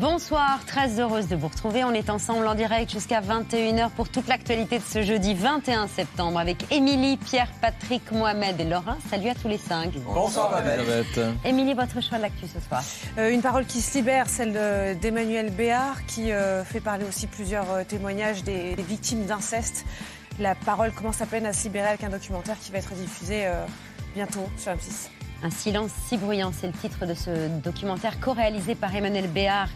Bonsoir, très heureuse de vous retrouver. On est ensemble en direct jusqu'à 21h pour toute l'actualité de ce jeudi 21 septembre avec Émilie, Pierre, Patrick, Mohamed et Laurent. Salut à tous les cinq. Bonsoir, Elisabeth. Émilie, votre choix de l'actu ce soir Euh, une parole qui se libère, celle de- d'Emmanuel Béard, qui euh, fait parler aussi plusieurs euh, témoignages des, des victimes d'inceste. La parole commence à peine à se libérer avec un documentaire qui va être diffusé euh, bientôt sur M6. Un silence si bruyant, c'est le titre de ce documentaire co-réalisé par Emmanuel Béard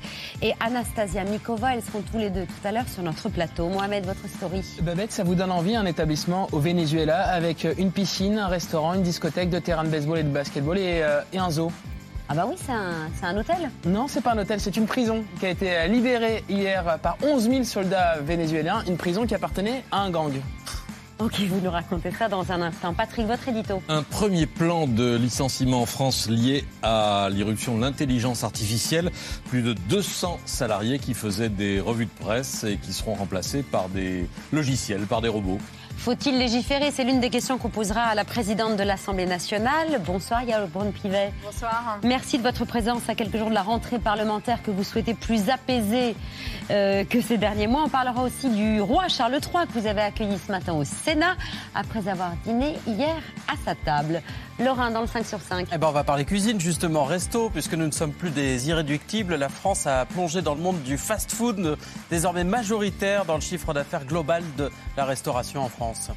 et Anastasia Mikova. Elles seront tous les deux tout à l'heure sur notre plateau. Mohamed, votre story Babette, ça vous donne envie un établissement au Venezuela avec une piscine, un restaurant, une discothèque, de terrain de baseball et de basketball et, euh, et un zoo? Ah bah oui, c'est un, c'est un hôtel Non, c'est pas un hôtel, c'est une prison qui a été euh, libérée hier par 11 000 soldats vénézuéliens, une prison qui appartenait à un gang. Ok, vous nous racontez ça dans un instant. Patrick, votre édito Un premier plan de licenciement en France lié à l'irruption de l'intelligence artificielle. Plus de 200 salariés qui faisaient des revues de presse et qui seront remplacés par des logiciels, par des robots. Faut-il légiférer C'est l'une des questions qu'on posera à la présidente de l'Assemblée nationale. Bonsoir, Yael Braun-Pivet. Bonsoir. Merci de votre présence à quelques jours de la rentrée parlementaire que vous souhaitez plus apaisée euh, que ces derniers mois. On parlera aussi du roi Charles III que vous avez accueilli ce matin au Sénat après avoir dîné hier à sa table. Lorrain dans le 5 sur 5. Eh ben, on va parler cuisine justement, resto, puisque nous ne sommes plus des irréductibles. La France a plongé dans le monde du fast-food, désormais majoritaire dans le chiffre d'affaires global de la restauration en France.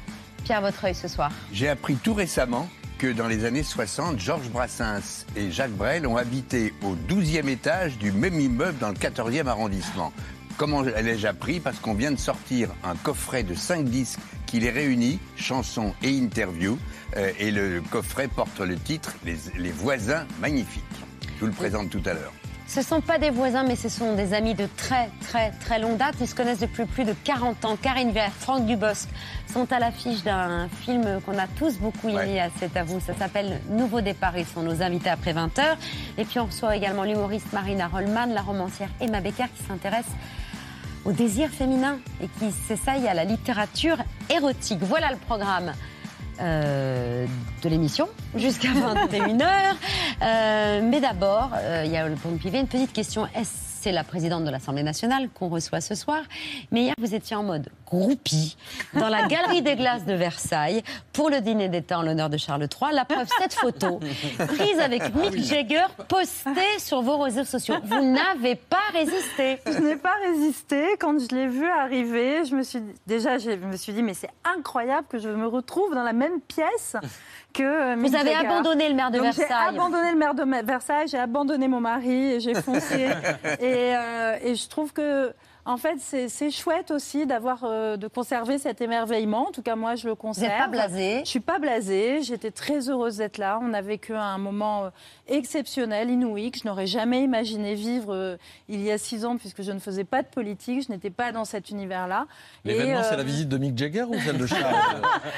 Pierre, votre œil ce soir. J'ai appris tout récemment que dans les années 60, Georges Brassens et Jacques Brel ont habité au 12e étage du même immeuble dans le 14e arrondissement. Comment l'ai-je appris? Parce qu'on vient de sortir un coffret de 5 disques qui les réunit, chansons et interviews. Euh, et le coffret porte le titre Les, Les voisins magnifiques. Je vous le présente tout à l'heure. Ce ne sont pas des voisins, mais ce sont des amis de très, très, très longue date. Ils se connaissent depuis plus de 40 ans. Karine Vert, Franck Dubosc sont à l'affiche d'un film qu'on a tous beaucoup aimé Ouais. à C'est à vous. Ça s'appelle Nouveau départ. Ils sont nos invités après 20h. Et puis on reçoit également l'humoriste Marina Rollman, la romancière Emma Becker qui s'intéresse au désir féminin et qui s'essaye à la littérature érotique. Voilà le programme. Euh, de l'émission jusqu'à 21h. Euh, mais d'abord, euh, il y a le point de pivet, une petite question. C'est la présidente de l'Assemblée nationale qu'on reçoit ce soir. Mais hier, vous étiez en mode groupie dans la Galerie des Glaces de Versailles pour le dîner d'État en l'honneur de Charles III. La preuve, cette photo prise avec Mick Jagger postée sur vos réseaux sociaux. Vous n'avez pas résisté. Je n'ai pas résisté. Quand je l'ai vu arriver, je me suis dit- déjà, je me suis dit, mais c'est incroyable que je me retrouve dans la même pièce que euh, Vous avez Jagger. abandonné le maire de Donc, J'ai Versailles. abandonné le maire de Versailles, j'ai abandonné mon mari et j'ai foncé. et, euh, et je trouve que, en fait, c'est chouette aussi d'avoir, euh, de conserver cet émerveillement. En tout cas, moi, je le Vous conserve. n'êtes pas blasé. Je suis pas blasée, j'étais très heureuse d'être là. On a vécu un moment euh, exceptionnel, inouï, que je n'aurais jamais imaginé vivre euh, il y a six ans, puisque je ne faisais pas de politique, je n'étais pas dans cet univers-là. L'événement, c'est la visite de Mick Jagger ou celle de Charles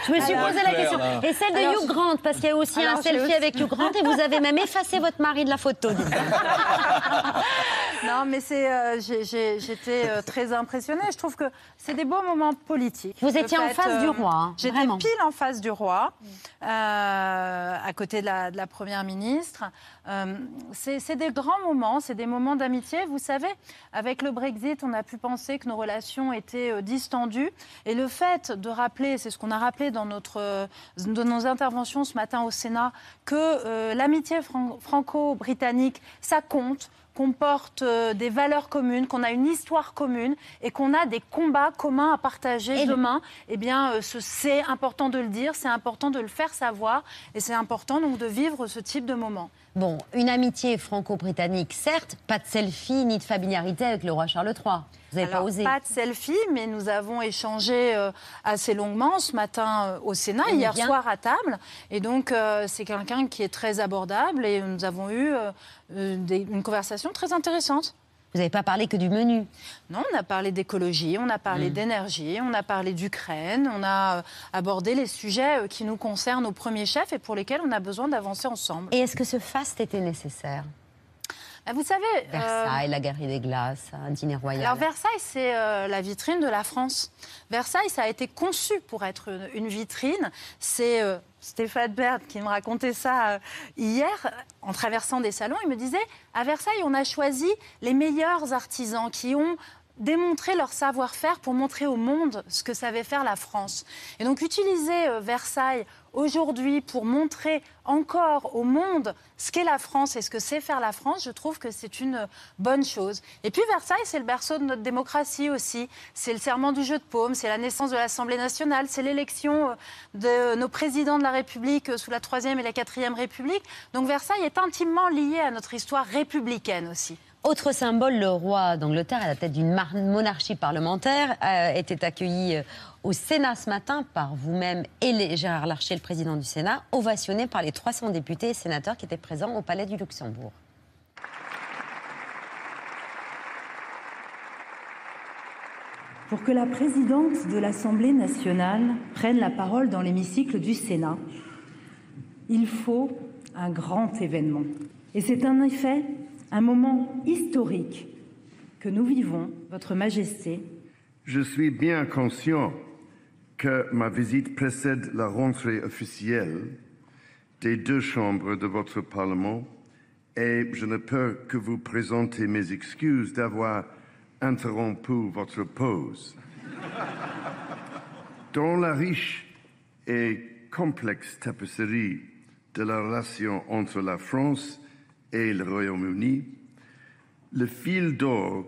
Je me suis Alors- posé la question. là. Et celle de Alors, Hugh Grant, parce qu'il y a aussi Alors, un selfie aussi- avec Hugh Grant et vous avez même effacé votre mari de la photo. Non, mais c'est, euh, j'étais très impressionnée. Je trouve que c'est des beaux moments politiques. Vous étiez en face du euh, roi, hein, J'étais pile en face du roi, euh, à côté de la, de la première ministre. Euh, c'est des grands moments, c'est des moments d'amitié. Vous savez, avec le Brexit, on a pu penser que nos relations étaient euh, distendues. Et le fait de rappeler, c'est ce qu'on a rappelé dans, notre, euh, dans nos interventions ce matin au Sénat, que euh, l'amitié fran- franco-britannique, ça compte qu'on porte euh, des valeurs communes, qu'on a une histoire commune et qu'on a des combats communs à partager Et demain, eh bien, euh, ce- c'est important de le dire, c'est important de le faire savoir et c'est important donc de vivre ce type de moment. Bon, une amitié franco-britannique, certes, pas de selfie ni de familiarité avec le roi Charles III. Vous n'avez pas osé. Pas de selfie, mais nous avons échangé euh, assez longuement ce matin euh, au Sénat, hier bien. soir à table. Et donc, euh, c'est quelqu'un qui est très abordable et nous avons eu des- une conversation très intéressante. Vous n'avez pas parlé que du menu. Non, on a parlé d'écologie, on a parlé Mm. d'énergie, on a parlé d'Ukraine, on a euh, abordé les sujets euh, qui nous concernent au premier chef et pour lesquels on a besoin d'avancer ensemble. Et est-ce que ce faste était nécessaire? Vous savez, euh, Versailles, la Galerie des Glaces, un dîner royal. Alors Versailles, c'est euh, la vitrine de la France. Versailles, ça a été conçu pour être une, une vitrine. C'est euh, Stéphane Bern qui me racontait ça hier, en traversant des salons. Il me disait, à Versailles, on a choisi les meilleurs artisans qui ont démontré leur savoir-faire pour montrer au monde ce que savait faire la France. Et donc utiliser Versailles aujourd'hui pour montrer encore au monde ce qu'est la France et ce que c'est faire la France, je trouve que c'est une bonne chose. Et puis Versailles, c'est le berceau de notre démocratie aussi. C'est le serment du jeu de paume, c'est la naissance de l'Assemblée nationale, c'est l'élection euh, de nos présidents de la République euh, sous la Troisième et la Quatrième République. Donc Versailles est intimement lié à notre histoire républicaine aussi. Autre symbole, le roi d'Angleterre, à la tête d'une monarchie parlementaire, euh, était accueilli euh, au Sénat ce matin par vous-même et Gérard Larcher, le président du Sénat, ovationné par les 300 députés et sénateurs qui étaient présents au Palais du Luxembourg. Pour que la présidente de l'Assemblée nationale prenne la parole dans l'hémicycle du Sénat, il faut un grand événement. Et c'est en effet un moment historique que nous vivons, Votre Majesté, Je suis bien conscient que ma visite précède la rentrée officielle des deux chambres de votre Parlement et je ne peux que vous présenter mes excuses d'avoir interrompu votre pause. Dans la riche et complexe tapisserie de la relation entre la France et le Royaume-Uni, le fil d'or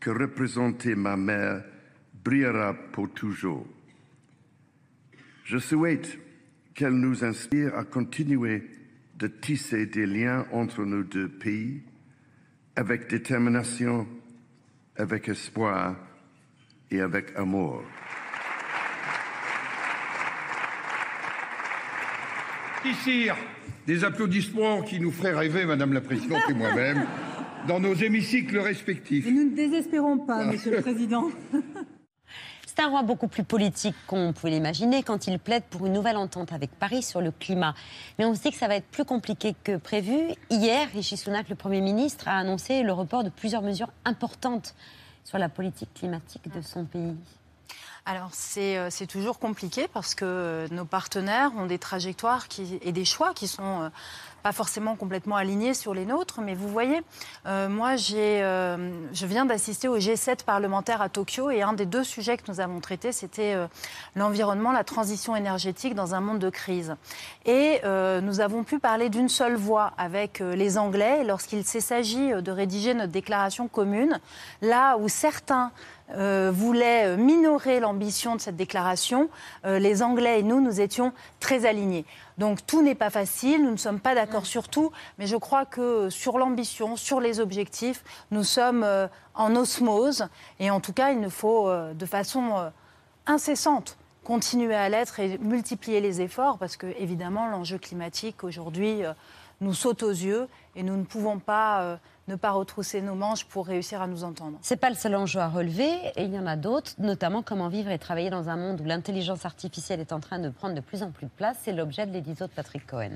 que représentait ma mère brillera pour toujours. Je souhaite qu'elle nous inspire à continuer de tisser des liens entre nos deux pays avec détermination, avec espoir et avec amour. Ici, des applaudissements qui nous feraient rêver, Madame la Présidente et moi-même, dans nos hémicycles respectifs. Mais nous ne désespérons pas, Monsieur le Président. C'est un roi beaucoup plus politique qu'on pouvait l'imaginer quand il plaide pour une nouvelle entente avec Paris sur le climat. Mais on se dit que ça va être plus compliqué que prévu. Hier, Rishi Sunak, le Premier ministre, a annoncé le report de plusieurs mesures importantes sur la politique climatique de son pays. Alors c'est euh, c'est toujours compliqué parce que euh, nos partenaires ont des trajectoires qui, et des choix qui sont euh, pas forcément complètement alignés sur les nôtres. Mais vous voyez, euh, moi j'ai, euh, je viens d'assister au G7 parlementaire à Tokyo et un des deux sujets que nous avons traités, c'était euh, l'environnement, la transition énergétique dans un monde de crise. Et euh, nous avons pu parler d'une seule voix avec euh, les Anglais lorsqu'il s'est s'agit euh, de rédiger notre déclaration commune, là où certains voulaient euh, minorer l'ambition de cette déclaration, euh, les Anglais et nous, nous étions très alignés. Donc tout n'est pas facile, nous ne sommes pas d'accord sur tout, mais je crois que sur l'ambition, sur les objectifs, nous sommes euh, en osmose. Et en tout cas, il nous faut euh, de façon euh, incessante continuer à l'être et multiplier les efforts, parce que évidemment, l'enjeu climatique aujourd'hui nous saute aux yeux et nous ne pouvons pas ne pas retrousser nos manches pour réussir à nous entendre. C'est pas le seul enjeu à relever, et il y en a d'autres, notamment comment vivre et travailler dans un monde où l'intelligence artificielle est en train de prendre de plus en plus de place. C'est l'objet de l'édito de Patrick Cohen.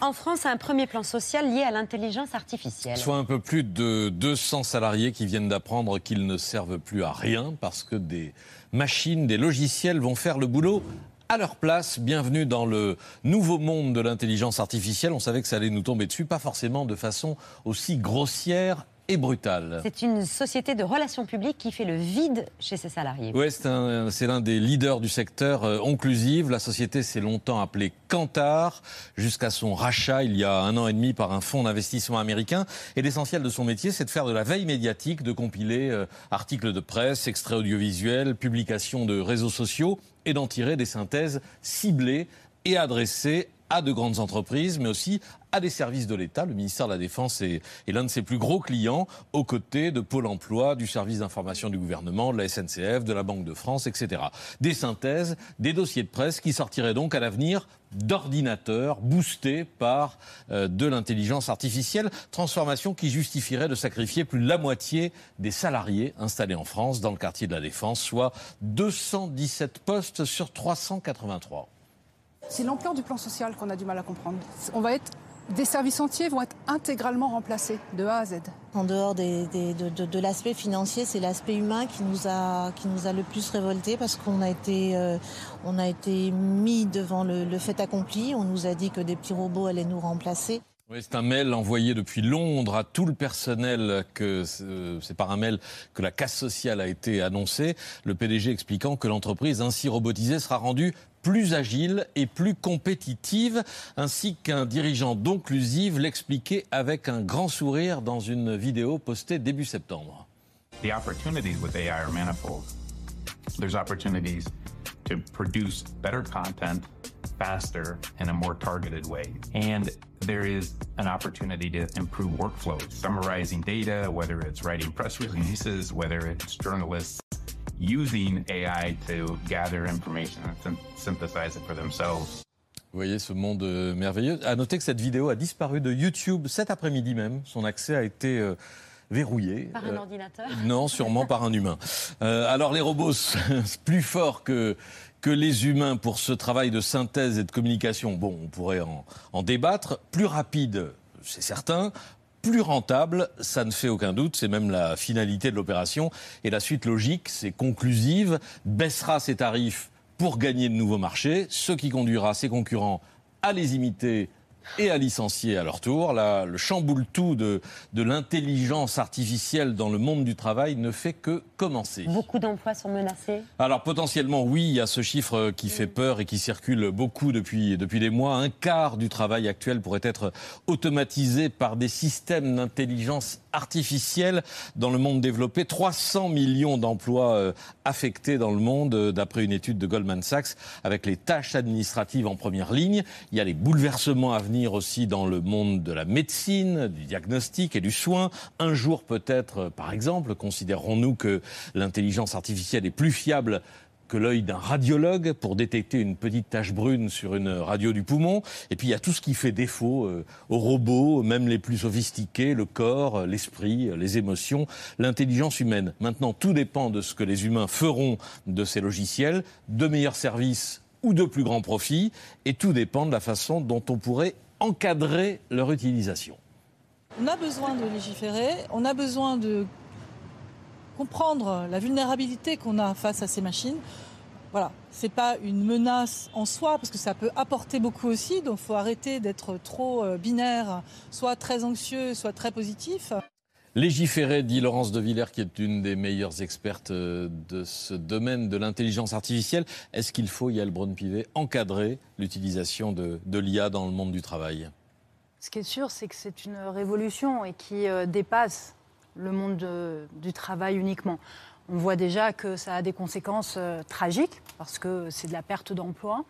En France, un premier plan social lié à l'intelligence artificielle. Soit un peu plus de 200 salariés qui viennent d'apprendre qu'ils ne servent plus à rien parce que des machines, des logiciels vont faire le boulot à leur place. Bienvenue dans le nouveau monde de l'intelligence artificielle. On savait que ça allait nous tomber dessus, pas forcément de façon aussi grossière et brutale. C'est une société de relations publiques qui fait le vide chez ses salariés. Oui, c'est l'un des leaders du secteur euh, onclusive. La société s'est longtemps appelée Kantar, jusqu'à son rachat il y a un an et demi par un fonds d'investissement américain. Et l'essentiel de son métier, c'est de faire de la veille médiatique, de compiler euh, articles de presse, extraits audiovisuels, publications de réseaux sociaux et d'en tirer des synthèses ciblées et adressées à de grandes entreprises, mais aussi à des services de l'État. Le ministère de la Défense est, l'un de ses plus gros clients, aux côtés de Pôle emploi, du service d'information du gouvernement, de la SNCF, de la Banque de France, etc. Des synthèses, des dossiers de presse qui sortiraient donc à l'avenir d'ordinateurs boostés par euh, de l'intelligence artificielle, transformation qui justifierait de sacrifier plus de la moitié des salariés installés en France dans le quartier de la Défense, soit 217 postes sur 383. C'est l'ampleur du plan social qu'on a du mal à comprendre. On va être des services entiers vont être intégralement remplacés de A à Z. En dehors de, l'aspect financier, c'est l'aspect humain qui nous, a, qui nous a le plus révolté parce qu'on a, été, euh, a été mis devant le, fait accompli. On nous a dit que des petits robots allaient nous remplacer. C'est un mail envoyé depuis Londres à tout le personnel. Que c'est par un mail que la casse sociale a été annoncée. Le PDG expliquant que l'entreprise ainsi robotisée sera rendue plus agile et plus compétitive, ainsi qu'un dirigeant d'Onclusive l'expliquait avec un grand sourire dans une vidéo postée début septembre. The opportunities with AI are manifold. There's opportunities to produce better content faster in a more targeted way. And there is an opportunity to improve workflows, summarizing data, whether it's writing press releases, whether it's journalists using AI to gather information and synthesize it for themselves. Vous voyez ce monde euh, merveilleux. À noter que cette vidéo a disparu de YouTube cet après-midi même. Son accès a été euh, verrouillé. Par un euh, ordinateur Non, sûrement par un humain. alors les robots, plus forts que, que les humains pour ce travail de synthèse et de communication, bon, on pourrait en, en débattre. Plus rapide, c'est certain plus rentable, ça ne fait aucun doute, c'est même la finalité de l'opération. Et la suite logique, c'est conclusive, baissera ses tarifs pour gagner de nouveaux marchés, ce qui conduira ses concurrents à les imiter et à licencier à leur tour. Là, le chamboule-tout de, de l'intelligence artificielle dans le monde du travail ne fait que commencer. Beaucoup d'emplois sont menacés? Alors potentiellement, oui, il y a ce chiffre qui fait peur et qui circule beaucoup depuis, depuis des mois. Un quart du travail actuel pourrait être automatisé par des systèmes d'intelligence artificielle dans le monde développé. 300 millions d'emplois euh, affectés dans le monde, euh, d'après une étude de Goldman Sachs, avec les tâches administratives en première ligne. Il y a les bouleversements à venir aussi dans le monde de la médecine, du diagnostic et du soin. Un jour peut-être, par exemple, considérons-nous que l'intelligence artificielle est plus fiable que l'œil d'un radiologue pour détecter une petite tache brune sur une radio du poumon. Et puis il y a tout ce qui fait défaut euh, aux robots, même les plus sophistiqués, le corps, l'esprit, les émotions, l'intelligence humaine. Maintenant, tout dépend de ce que les humains feront de ces logiciels, de meilleurs services ou de plus grands profits, et tout dépend de la façon dont on pourrait encadrer leur utilisation. On a besoin de légiférer, on a besoin de comprendre la vulnérabilité qu'on a face à ces machines. Voilà, c'est pas une menace en soi parce que ça peut apporter beaucoup aussi. Donc, il faut arrêter d'être trop euh, binaire, soit très anxieux, soit très positif. Légiférer, dit Laurence de Villers, qui est une des meilleures expertes euh, de ce domaine de l'intelligence artificielle. Est-ce qu'il faut, Yael Braun-Pivet, encadrer l'utilisation de, l'IA dans le monde du travail? Ce qui est sûr, c'est que c'est une révolution et qui euh, dépasse le monde du travail uniquement. On voit déjà que ça a des conséquences euh, tragiques parce que c'est de la perte d'emploi.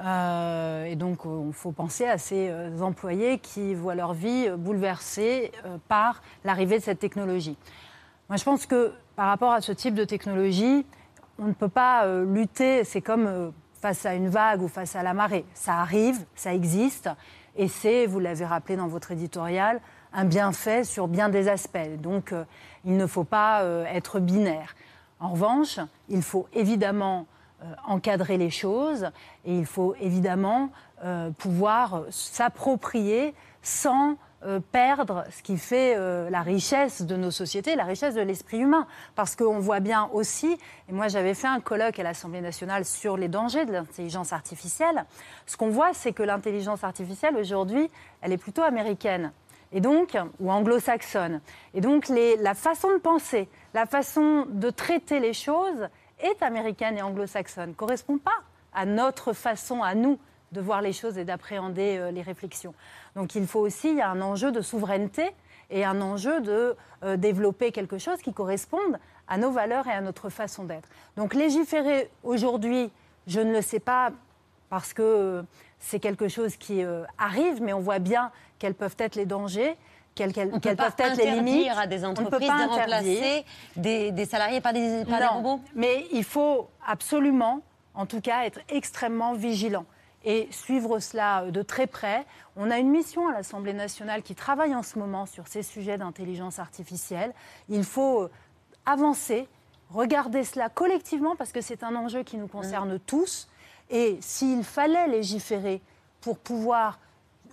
Euh, et donc, il faut penser à ces euh, employés qui voient leur vie bouleversée par l'arrivée de cette technologie. Moi, je pense que par rapport à ce type de technologie, on ne peut pas lutter. C'est comme face à une vague ou face à la marée. Ça arrive, ça existe, et c'est, vous l'avez rappelé dans votre éditorial, un bienfait sur bien des aspects. Donc, euh, il ne faut pas euh, être binaire. En revanche, il faut évidemment euh, encadrer les choses et il faut évidemment pouvoir s'approprier sans perdre ce qui fait la richesse de nos sociétés, la richesse de l'esprit humain. Parce qu'on voit bien aussi, et moi j'avais fait un colloque à l'Assemblée nationale sur les dangers de l'intelligence artificielle, ce qu'on voit c'est que l'intelligence artificielle aujourd'hui, elle est plutôt américaine Et donc, ou anglo-saxonne. Et donc, les- la façon de penser, la façon de traiter les choses est américaine et anglo-saxonne, correspond pas à notre façon, à nous, de voir les choses et d'appréhender euh, les réflexions. Donc, il faut aussi, il y a un enjeu de souveraineté et un enjeu de euh, développer quelque chose qui corresponde à nos valeurs et à notre façon d'être. Donc, légiférer aujourd'hui, je ne le sais pas parce que euh, c'est quelque chose qui arrive, mais on voit bien quels peuvent être les dangers, quelles, quelles- quelles peuvent être les limites. à des On ne peut entreprises pas de remplacer des, des salariés par des, par des Non, robots mais il faut absolument, en tout cas, être extrêmement vigilant et suivre cela de très près. On a une mission à l'Assemblée nationale qui travaille en ce moment sur ces sujets d'intelligence artificielle. Il faut euh, avancer, regarder cela collectivement parce que c'est un enjeu qui nous concerne tous. Et s'il fallait légiférer pour pouvoir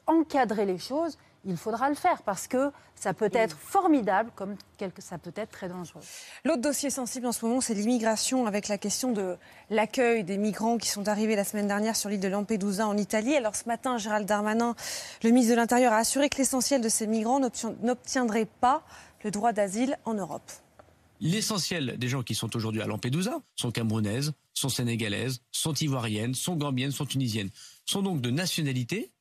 encadrer les choses, il faudra le faire parce que ça peut être formidable comme quelque- ça peut être très dangereux. L'autre dossier sensible en ce moment, c'est l'immigration avec la question de l'accueil des migrants qui sont arrivés la semaine dernière sur l'île de Lampedusa en Italie. Alors ce matin, Gérald Darmanin, le ministre de l'Intérieur, a assuré que l'essentiel de ces migrants n'obtiendrait pas le droit d'asile en Europe. L'essentiel des gens qui sont aujourd'hui à Lampedusa sont camerounaises, sont sénégalaises, sont ivoiriennes, sont gambiennes, sont tunisiennes. Sont donc de nationalités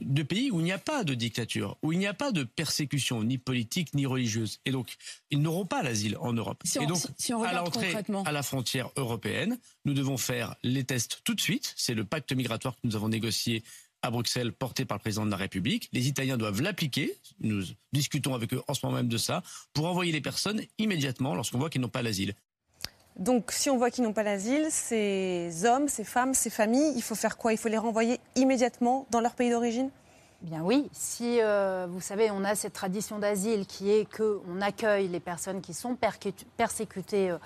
de pays où il n'y a pas de dictature, où il n'y a pas de persécution, ni politique, ni religieuse. Et donc, ils n'auront pas l'asile en Europe. Si Et donc, si on à l'entrée à la frontière européenne, nous devons faire les tests tout de suite. C'est le pacte migratoire que nous avons négocié à Bruxelles, porté par le président de la République. Les Italiens doivent l'appliquer. Nous discutons avec eux en ce moment même de ça, pour envoyer les personnes immédiatement lorsqu'on voit qu'ils n'ont pas l'asile. Donc si on voit qu'ils n'ont pas l'asile, ces hommes, ces femmes, ces familles, il faut faire quoi? Il faut les renvoyer immédiatement dans leur pays d'origine? Bien oui, si euh, vous savez, on a cette tradition d'asile qui est qu'on accueille les personnes qui sont persécutées euh,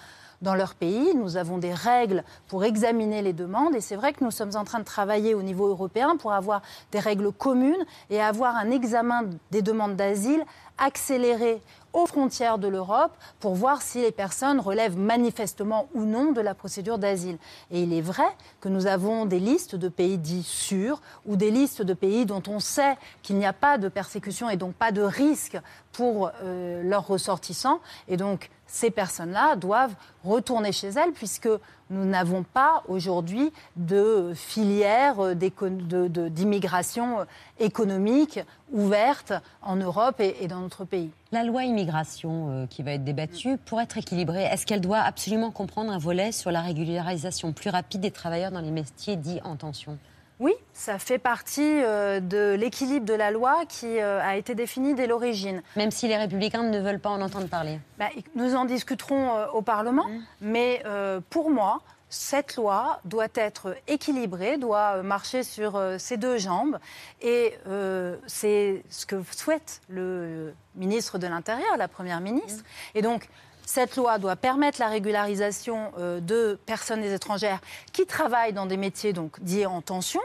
dans leur pays, nous avons des règles pour examiner les demandes et c'est vrai que nous sommes en train de travailler au niveau européen pour avoir des règles communes et avoir un examen des demandes d'asile accéléré aux frontières de l'Europe pour voir si les personnes relèvent manifestement ou non de la procédure d'asile. Et il est vrai que nous avons des listes de pays dits sûrs ou des listes de pays dont on sait qu'il n'y a pas de persécution et donc pas de risque pour euh, leurs ressortissants. Et donc ces personnes-là doivent retourner chez elles puisque nous n'avons pas aujourd'hui de filière euh, d'immigration euh, économique ouverte en Europe et, et dans notre pays. La loi immigration euh, qui va être débattue, pour être équilibrée, est-ce qu'elle doit absolument comprendre un volet sur la régularisation plus rapide des travailleurs dans les métiers dits en tension? Oui, ça fait partie euh, de l'équilibre de la loi qui euh, a été définie dès l'origine. Même si les républicains ne veulent pas en entendre parler. Bah, nous en discuterons euh, au Parlement, mais euh, pour moi, cette loi doit être équilibrée, doit marcher sur ses deux jambes, et euh, c'est ce que souhaite le ministre de l'Intérieur, la Première ministre. Et donc, cette loi doit permettre la régularisation euh, de personnes étrangères qui travaillent dans des métiers donc dits en tension.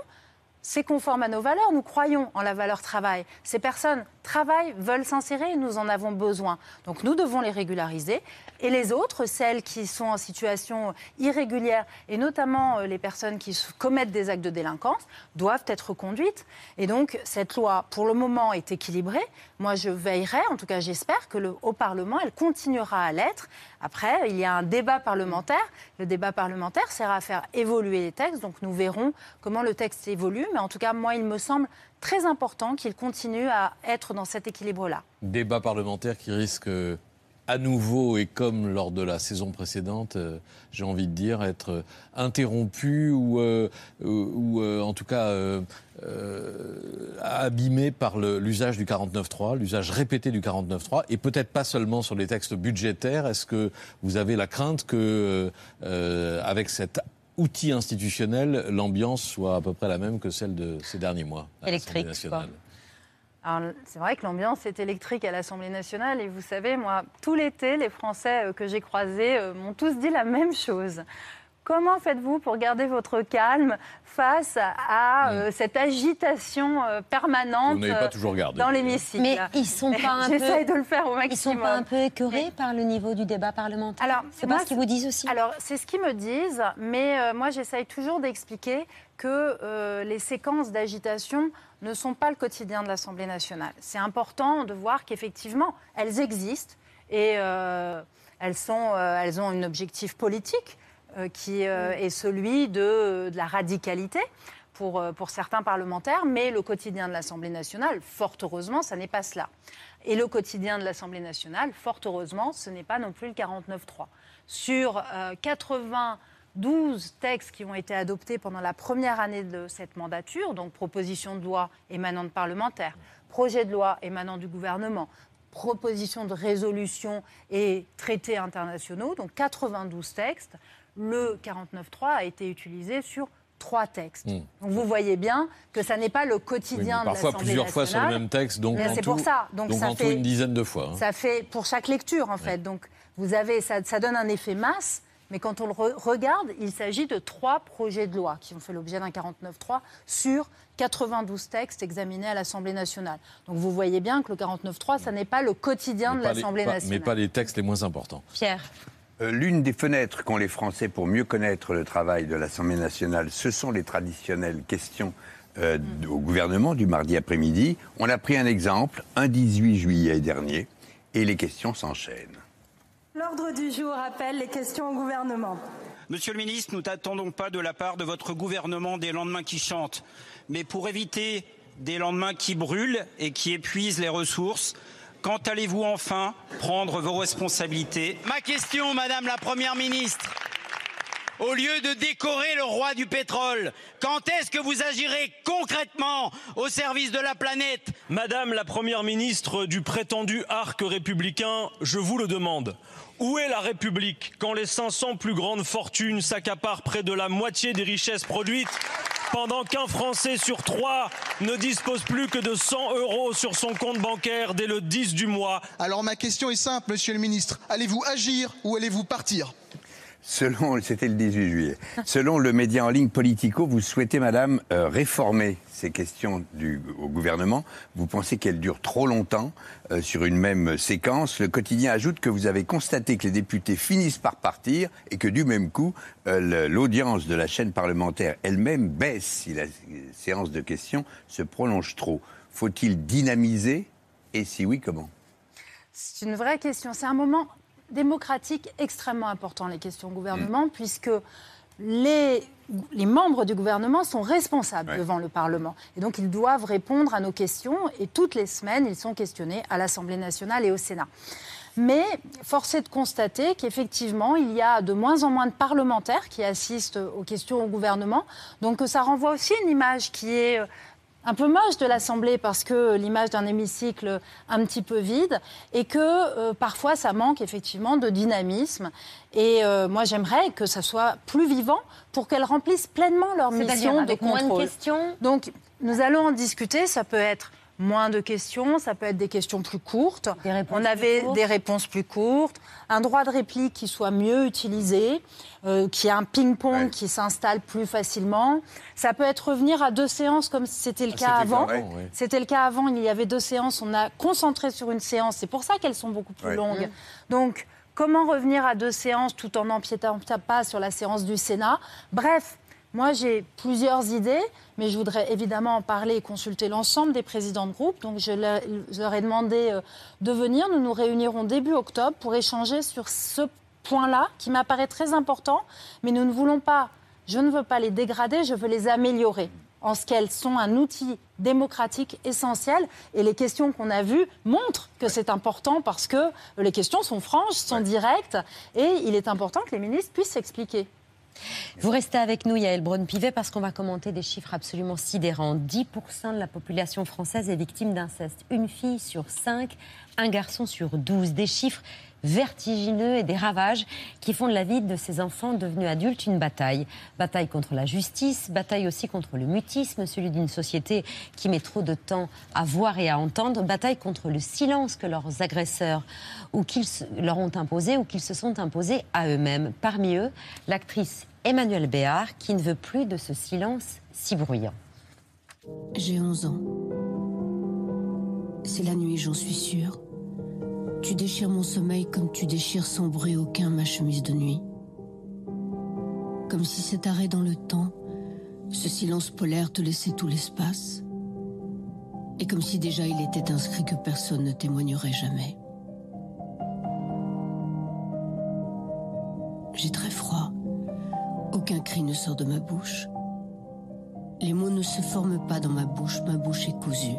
C'est conforme à nos valeurs. Nous croyons en la valeur travail. Ces personnes travaillent, veulent s'insérer nous en avons besoin. Donc nous devons les régulariser. Et les autres, celles qui sont en situation irrégulière, et notamment euh, les personnes qui commettent des actes de délinquance, doivent être conduites. Et donc cette loi, pour le moment, est équilibrée. Moi, je veillerai, en tout cas j'espère, que au Parlement, elle continuera à l'être. Après, il y a un débat parlementaire. Le débat parlementaire sert à faire évoluer les textes. Donc nous verrons comment le texte évolue. Mais en tout cas, moi, il me semble très important qu'il continue à être dans cet équilibre-là. Débat parlementaire qui risque euh, à nouveau, et comme lors de la saison précédente, euh, j'ai envie de dire, être euh, interrompu ou, euh, ou, ou, euh, en tout cas euh, euh, abîmé par l'usage du 49.3, l'usage répété du 49.3, et peut-être pas seulement sur les textes budgétaires. Est-ce que vous avez la crainte que, euh, avec cet outil institutionnel, l'ambiance soit à peu près la même que celle de ces derniers mois à l'Assemblée Électrique, nationale Alors, c'est vrai que l'ambiance est électrique à l'Assemblée nationale et vous savez, moi, tout l'été, les Français euh, que j'ai croisés euh, m'ont tous dit la même chose. Comment faites-vous pour garder votre calme face à euh, cette agitation euh, permanente Vous pas toujours gardé. dans l'hémicycle? Mais ils sont pas un peu. J'essaye de le faire au Ils maximum. sont pas un peu écœurés par le niveau du débat parlementaire? Alors, c'est pas ce qu'ils vous disent aussi? Alors, c'est ce qu'ils me disent, mais euh, moi, j'essaye toujours d'expliquer que euh, les séquences d'agitation ne sont pas le quotidien de l'Assemblée nationale. C'est important de voir qu'effectivement, elles existent et euh, elles, sont, euh, elles ont un objectif politique qui euh, est celui de, la radicalité. Pour, euh, pour certains parlementaires, mais le quotidien de l'Assemblée nationale, fort heureusement, ça n'est pas cela. Et le quotidien de l'Assemblée nationale, fort heureusement, ce n'est pas non plus le 49-3. Sur euh, 92 textes qui ont été adoptés pendant la première année de cette mandature, donc propositions de loi émanant de parlementaires, projets de loi émanant du gouvernement, propositions de résolution et traités internationaux, donc 92 textes, le 49.3 a été utilisé sur trois textes. Hmm. Donc vous voyez bien que ça n'est pas le Oui, quotidien de parfois l'Assemblée plusieurs fois sur le nationale. même texte, donc Mais en c'est tout, pour ça. Donc, ça en tout fait, une dizaine de fois. hein. ça fait pour chaque lecture en fait. Donc vous avez ça, ça donne un effet masse. Mais quand on le re- regarde, il s'agit de trois projets de loi qui ont fait l'objet d'un 49.3 sur 92 textes examinés à l'Assemblée nationale. Donc vous voyez bien que le 49.3, ça n'est pas le quotidien de l'Assemblée nationale. mais pas les textes les moins importants. Pierre. Euh, L'une des fenêtres qu'ont les Français pour mieux connaître le travail de l'Assemblée nationale, ce sont les traditionnelles questions euh, au gouvernement du mardi après-midi. On a pris un exemple, un 18 juillet dernier, et les questions s'enchaînent. L'ordre du jour appelle les questions au gouvernement. Monsieur le ministre, nous n'attendons pas de la part de votre gouvernement des lendemains qui chantent. Mais pour éviter des lendemains qui brûlent et qui épuisent les ressources, quand allez-vous enfin prendre vos responsabilités Ma question, Madame la Première ministre, au lieu de décorer le roi du pétrole, quand est-ce que vous agirez concrètement au service de la planète? Madame la Première ministre du prétendu arc républicain, je vous le demande. Où est la République quand les 500 plus grandes fortunes s'accaparent près de la moitié des richesses produites pendant qu'un Français sur trois ne dispose plus que de 100 euros sur son compte bancaire dès le 10 du mois Alors ma question est simple, monsieur le ministre. Allez-vous agir ou allez-vous partir? Selon, c'était le 18 juillet. Selon le média en ligne Politico, vous souhaitez, Madame, euh, réformer ces questions au gouvernement. Vous pensez qu'elles durent trop longtemps euh, sur une même séquence. Le quotidien ajoute que vous avez constaté que les députés finissent par partir et que du même coup, euh, l'audience de la chaîne parlementaire elle-même baisse si la séance de questions se prolonge trop. Faut-il dynamiser? Et si oui, comment? C'est une vraie question. C'est un moment démocratique extrêmement important, les questions au gouvernement, puisque les, les membres du gouvernement sont responsables Ouais. devant le Parlement. Et donc, ils doivent répondre à nos questions. Et toutes les semaines, ils sont questionnés à l'Assemblée nationale et au Sénat. Mais force est de constater qu'effectivement, il y a de moins en moins de parlementaires qui assistent aux questions au gouvernement. Donc, ça renvoie aussi une image qui est euh, un peu moche de l'Assemblée parce que l'image d'un hémicycle un petit peu vide et que euh, parfois ça manque effectivement de dynamisme. Et euh, moi j'aimerais que ça soit plus vivant pour qu'elles remplissent pleinement leur mission de avec moins de contrôle. questions? Donc nous allons en discuter. Ça peut être moins de questions, ça peut être des questions plus courtes. On avait courtes. des réponses plus courtes, un droit de réplique qui soit mieux utilisé, euh, qui a un ping-pong qui s'installe plus facilement. Ça peut être revenir à deux séances comme c'était le Ah, cas avant. C'était le cas avant, il y avait deux séances, on a concentré sur une séance, c'est pour ça qu'elles sont beaucoup plus Ouais. longues. Mhm. Donc, comment revenir à deux séances tout en n'empiétant pas sur la séance du Sénat? Bref, moi j'ai plusieurs idées, mais je voudrais évidemment en parler et consulter l'ensemble des présidents de groupe. Donc, je leur, ai demandé euh, de venir. Nous nous réunirons début octobre pour échanger sur ce point-là qui m'apparaît très important, mais nous ne voulons pas, je ne veux pas les dégrader, je veux les améliorer en ce qu'elles sont un outil démocratique essentiel. Et les questions qu'on a vues montrent que c'est important parce que les questions sont franches, sont directes, et il est important que les ministres puissent s'expliquer. Vous restez avec nous, Yael Braun-Pivet, parce qu'on va commenter des chiffres absolument sidérants. 10% de la population française est victime d'inceste. Une fille sur cinq, un garçon sur 12. Des chiffres vertigineux et des ravages qui font de la vie de ces enfants devenus adultes une bataille. Bataille contre la justice, bataille aussi contre le mutisme, celui d'une société qui met trop de temps à voir et à entendre, bataille contre le silence que leurs agresseurs ou qu'ils leur ont imposé ou qu'ils se sont imposés à eux-mêmes. Parmi eux, l'actrice Emmanuelle Béard qui ne veut plus de ce silence si bruyant. J'ai 11 ans. C'est la nuit, j'en suis sûre. Tu déchires mon sommeil comme tu déchires sans bruit aucun ma chemise de nuit. Comme si cet arrêt dans le temps, ce silence polaire te laissait tout l'espace. Et comme si déjà il était inscrit que personne ne témoignerait jamais. J'ai très froid. Aucun cri ne sort de ma bouche. Les mots ne se forment pas dans ma bouche, ma bouche est cousue.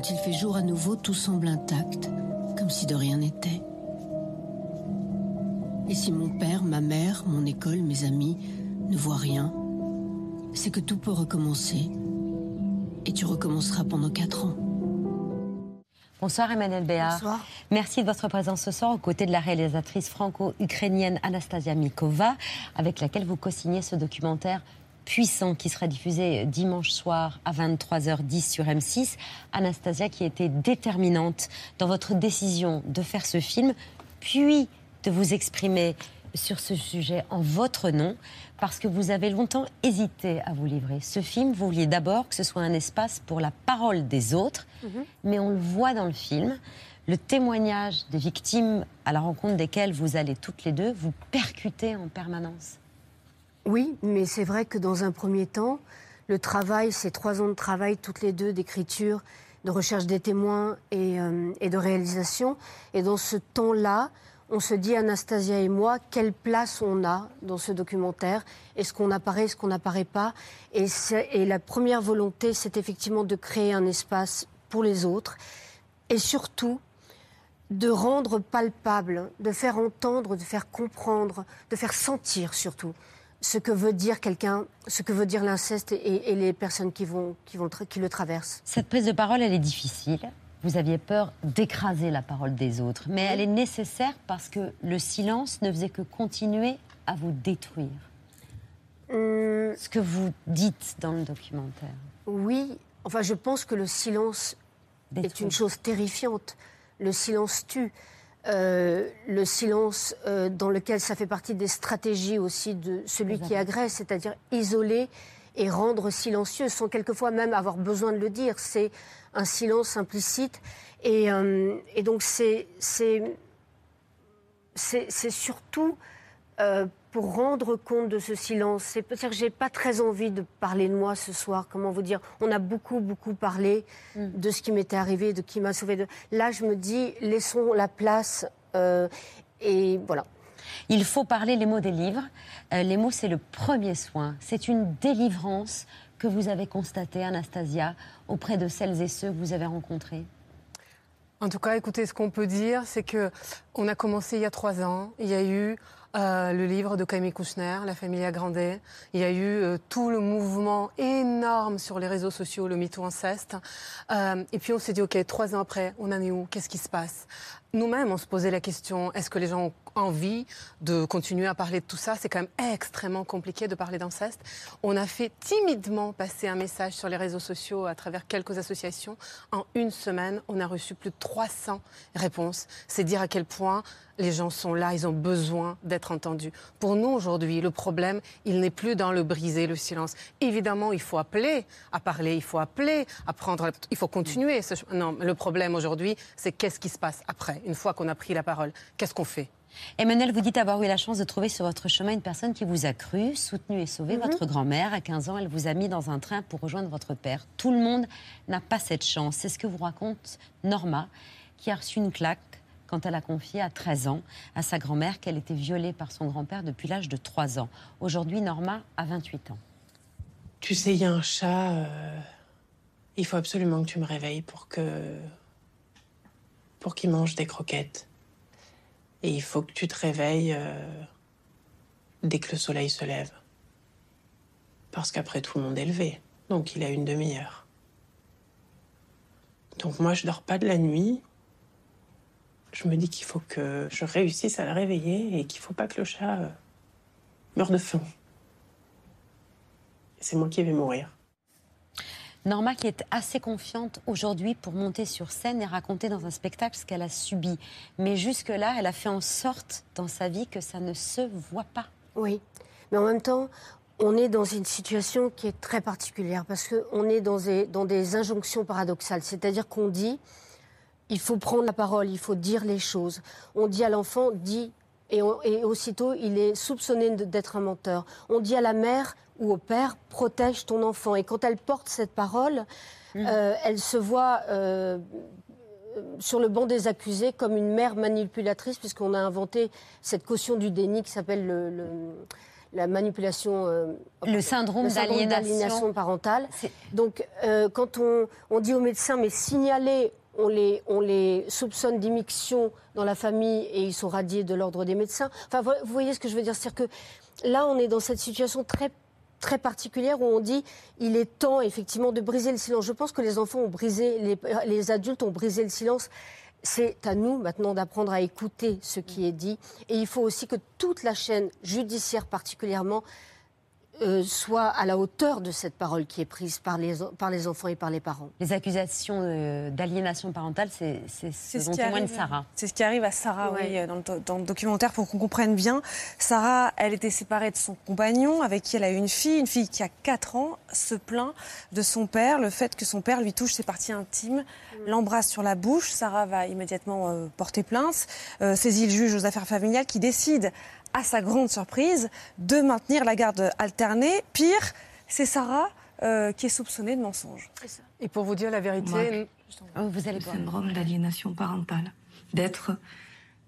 Quand il fait jour à nouveau, tout semble intact, comme si de rien n'était. Et si mon père, ma mère, mon école, mes amis ne voient rien, c'est que tout peut recommencer. Et tu recommenceras pendant quatre ans. Bonsoir Emmanuel Béard. Bonsoir. Merci de votre présence ce soir aux côtés de la réalisatrice franco-ukrainienne Anastasia Mikova, avec laquelle vous co-signez ce documentaire puissant qui sera diffusé dimanche soir à 23h10 sur M6. Anastasia qui était déterminante dans votre décision de faire ce film, puis de vous exprimer sur ce sujet en votre nom, parce que vous avez longtemps hésité à vous livrer. Ce film, vous vouliez d'abord que ce soit un espace pour la parole des autres, mais on le voit dans le film. Le témoignage des victimes à la rencontre desquelles vous allez toutes les deux, vous percutez en permanence. Oui, mais c'est vrai que dans un premier temps, le travail, c'est trois ans de travail toutes les deux d'écriture, de recherche des témoins et, euh, de réalisation. Et dans ce temps-là, on se dit, Anastasia et moi, quelle place on a dans ce documentaire? Est-ce qu'on apparaît, est-ce qu'on n'apparaît pas? Et la première volonté, c'est effectivement de créer un espace pour les autres et surtout de rendre palpable, de faire entendre, de faire comprendre, de faire sentir surtout ce que veut dire quelqu'un, ce que veut dire l'inceste et, et les personnes qui, vont, qui, vont, qui le traversent. Cette prise de parole, elle est difficile. Vous aviez peur d'écraser la parole des autres, mais elle est nécessaire parce que le silence ne faisait que continuer à vous détruire. Hum, Ce que vous dites dans le documentaire. Oui, enfin je pense que le silence est une chose terrifiante. Le silence tue. Euh, le silence euh, dans lequel ça fait partie des stratégies aussi de celui qui agresse, c'est-à-dire isoler et rendre silencieux sans quelquefois même avoir besoin de le dire. C'est un silence implicite. Et, euh, et donc c'est surtout pour rendre compte de ce silence. C'est peut-être que j'ai pas très envie de parler de moi ce soir. Comment vous dire? On a beaucoup, beaucoup parlé de ce qui m'était arrivé, de qui m'a sauvé. De... Là, je me dis, laissons la place. euh, et voilà. Il faut parler les mots des livres. Euh, les mots, c'est le premier soin. C'est une délivrance que vous avez constatée, Anastasia, auprès de celles et ceux que vous avez rencontrés. En tout cas, écoutez, ce qu'on peut dire, c'est que on a commencé il y a trois ans. Il y a eu euh, le livre de Camille Kouchner, La famille a grandi. Il y a eu euh, tout le mouvement énorme sur les réseaux sociaux, le MeToo inceste. Euh, et puis on s'est dit, ok, trois ans après, on en est où? Qu'est-ce qui se passe? Nous-mêmes, on se posait la question est-ce que les gens ont envie de continuer à parler de tout ça? C'est quand même extrêmement compliqué de parler d'inceste. On a fait timidement passer un message sur les réseaux sociaux à travers quelques associations. En une semaine, on a reçu plus de 300 réponses. C'est dire à quel point les gens sont là, ils ont besoin d'être entendus. Pour nous, aujourd'hui, le problème, il n'est plus dans le briser, le silence. Évidemment, il faut appeler à parler, il faut appeler à prendre, il faut continuer. ce- Non, le problème aujourd'hui, c'est qu'est-ce qui se passe après, une fois qu'on a pris la parole Qu'est-ce qu'on fait? Emmanuel, vous dites avoir eu la chance de trouver sur votre chemin une personne qui vous a cru, soutenu et sauvé. Mhm. Votre grand-mère, à 15 ans, elle vous a mis dans un train pour rejoindre votre père. Tout le monde n'a pas cette chance. C'est ce que vous raconte Norma, qui a reçu une claque quand elle a confié à 13 ans à sa grand-mère qu'elle était violée par son grand-père depuis l'âge de 3 ans. Aujourd'hui, Norma a 28 ans. Tu sais, il y a un chat. euh, Il faut absolument que tu me réveilles pour que. Pour qu'il mange des croquettes. Et il faut que tu te réveilles euh, dès que le soleil se lève. Parce qu'après tout le monde est levé. Donc il a une demi-heure. Donc moi, je dors pas de la nuit. Je me dis qu'il faut que je réussisse à le réveiller et qu'il faut pas que le chat euh, meure de faim. C'est moi qui vais mourir. Norma qui est assez confiante aujourd'hui pour monter sur scène et raconter dans un spectacle ce qu'elle a subi. Mais jusque-là, elle a fait en sorte dans sa vie que ça ne se voit pas. Oui, mais en même temps, on est dans une situation qui est très particulière parce qu'on est dans des, injonctions paradoxales. C'est-à-dire qu'on dit, il faut prendre la parole, il faut dire les choses. On dit à l'enfant, dis, et, aussitôt, il est soupçonné d'être un menteur. On dit à la mère, ou au père protège ton enfant. Et quand elle porte cette parole, euh, elle se voit euh, sur le banc des accusés comme une mère manipulatrice, puisqu'on a inventé cette caution du déni qui s'appelle le, le- la manipulation. euh, Le syndrome d'aliénation. parentale. Donc, euh, quand on, on dit aux médecins, mais signalez, on les, on les soupçonne d'immixtion dans la famille et ils sont radiés de l'ordre des médecins. Enfin, vo- vous voyez ce que je veux dire? C'est-à-dire que là, on est dans cette situation très très particulière où on dit il est temps effectivement de briser le silence. Je pense que les enfants ont brisé, les, les adultes ont brisé le silence. C'est à nous maintenant d'apprendre à écouter ce qui est dit. Et il faut aussi que toute la chaîne judiciaire particulièrement euh, soit à la hauteur de cette parole qui est prise par les, par les enfants et par les parents. Les accusations euh, d'aliénation parentale, c'est c'est ce dont qui témoigne arrive. Sarah. C'est ce qui arrive à Sarah, Ouais. oui, dans le, dans le documentaire, pour qu'on comprenne bien. Sarah, elle était séparée de son compagnon, avec qui elle a eu une fille, une fille qui a 4 ans, se plaint de son père, le fait que son père lui touche ses parties intimes, l'embrasse sur la bouche. Sarah va immédiatement euh, porter plainte, euh, saisit le juge aux affaires familiales qui décide, à sa grande surprise, de maintenir la garde alternée. Pire, c'est Sarah euh, qui est soupçonnée de mensonge. Et pour vous dire la vérité, Oh, Marc, le syndrome d'aliénation parentale, d'être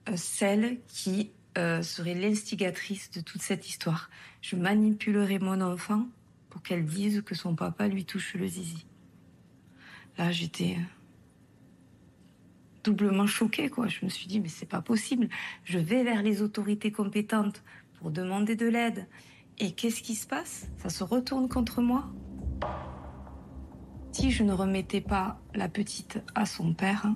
euh, celle qui euh, serait l'instigatrice de toute cette histoire. Je manipulerai mon enfant pour qu'elle dise que son papa lui touche le zizi. Là, j'étais euh, doublement choquée, quoi. Je me suis dit, mais c'est pas possible. Je vais vers les autorités compétentes pour demander de l'aide. Et qu'est-ce qui se passe? Ça se retourne contre moi? Si je ne remettais pas la petite à son père,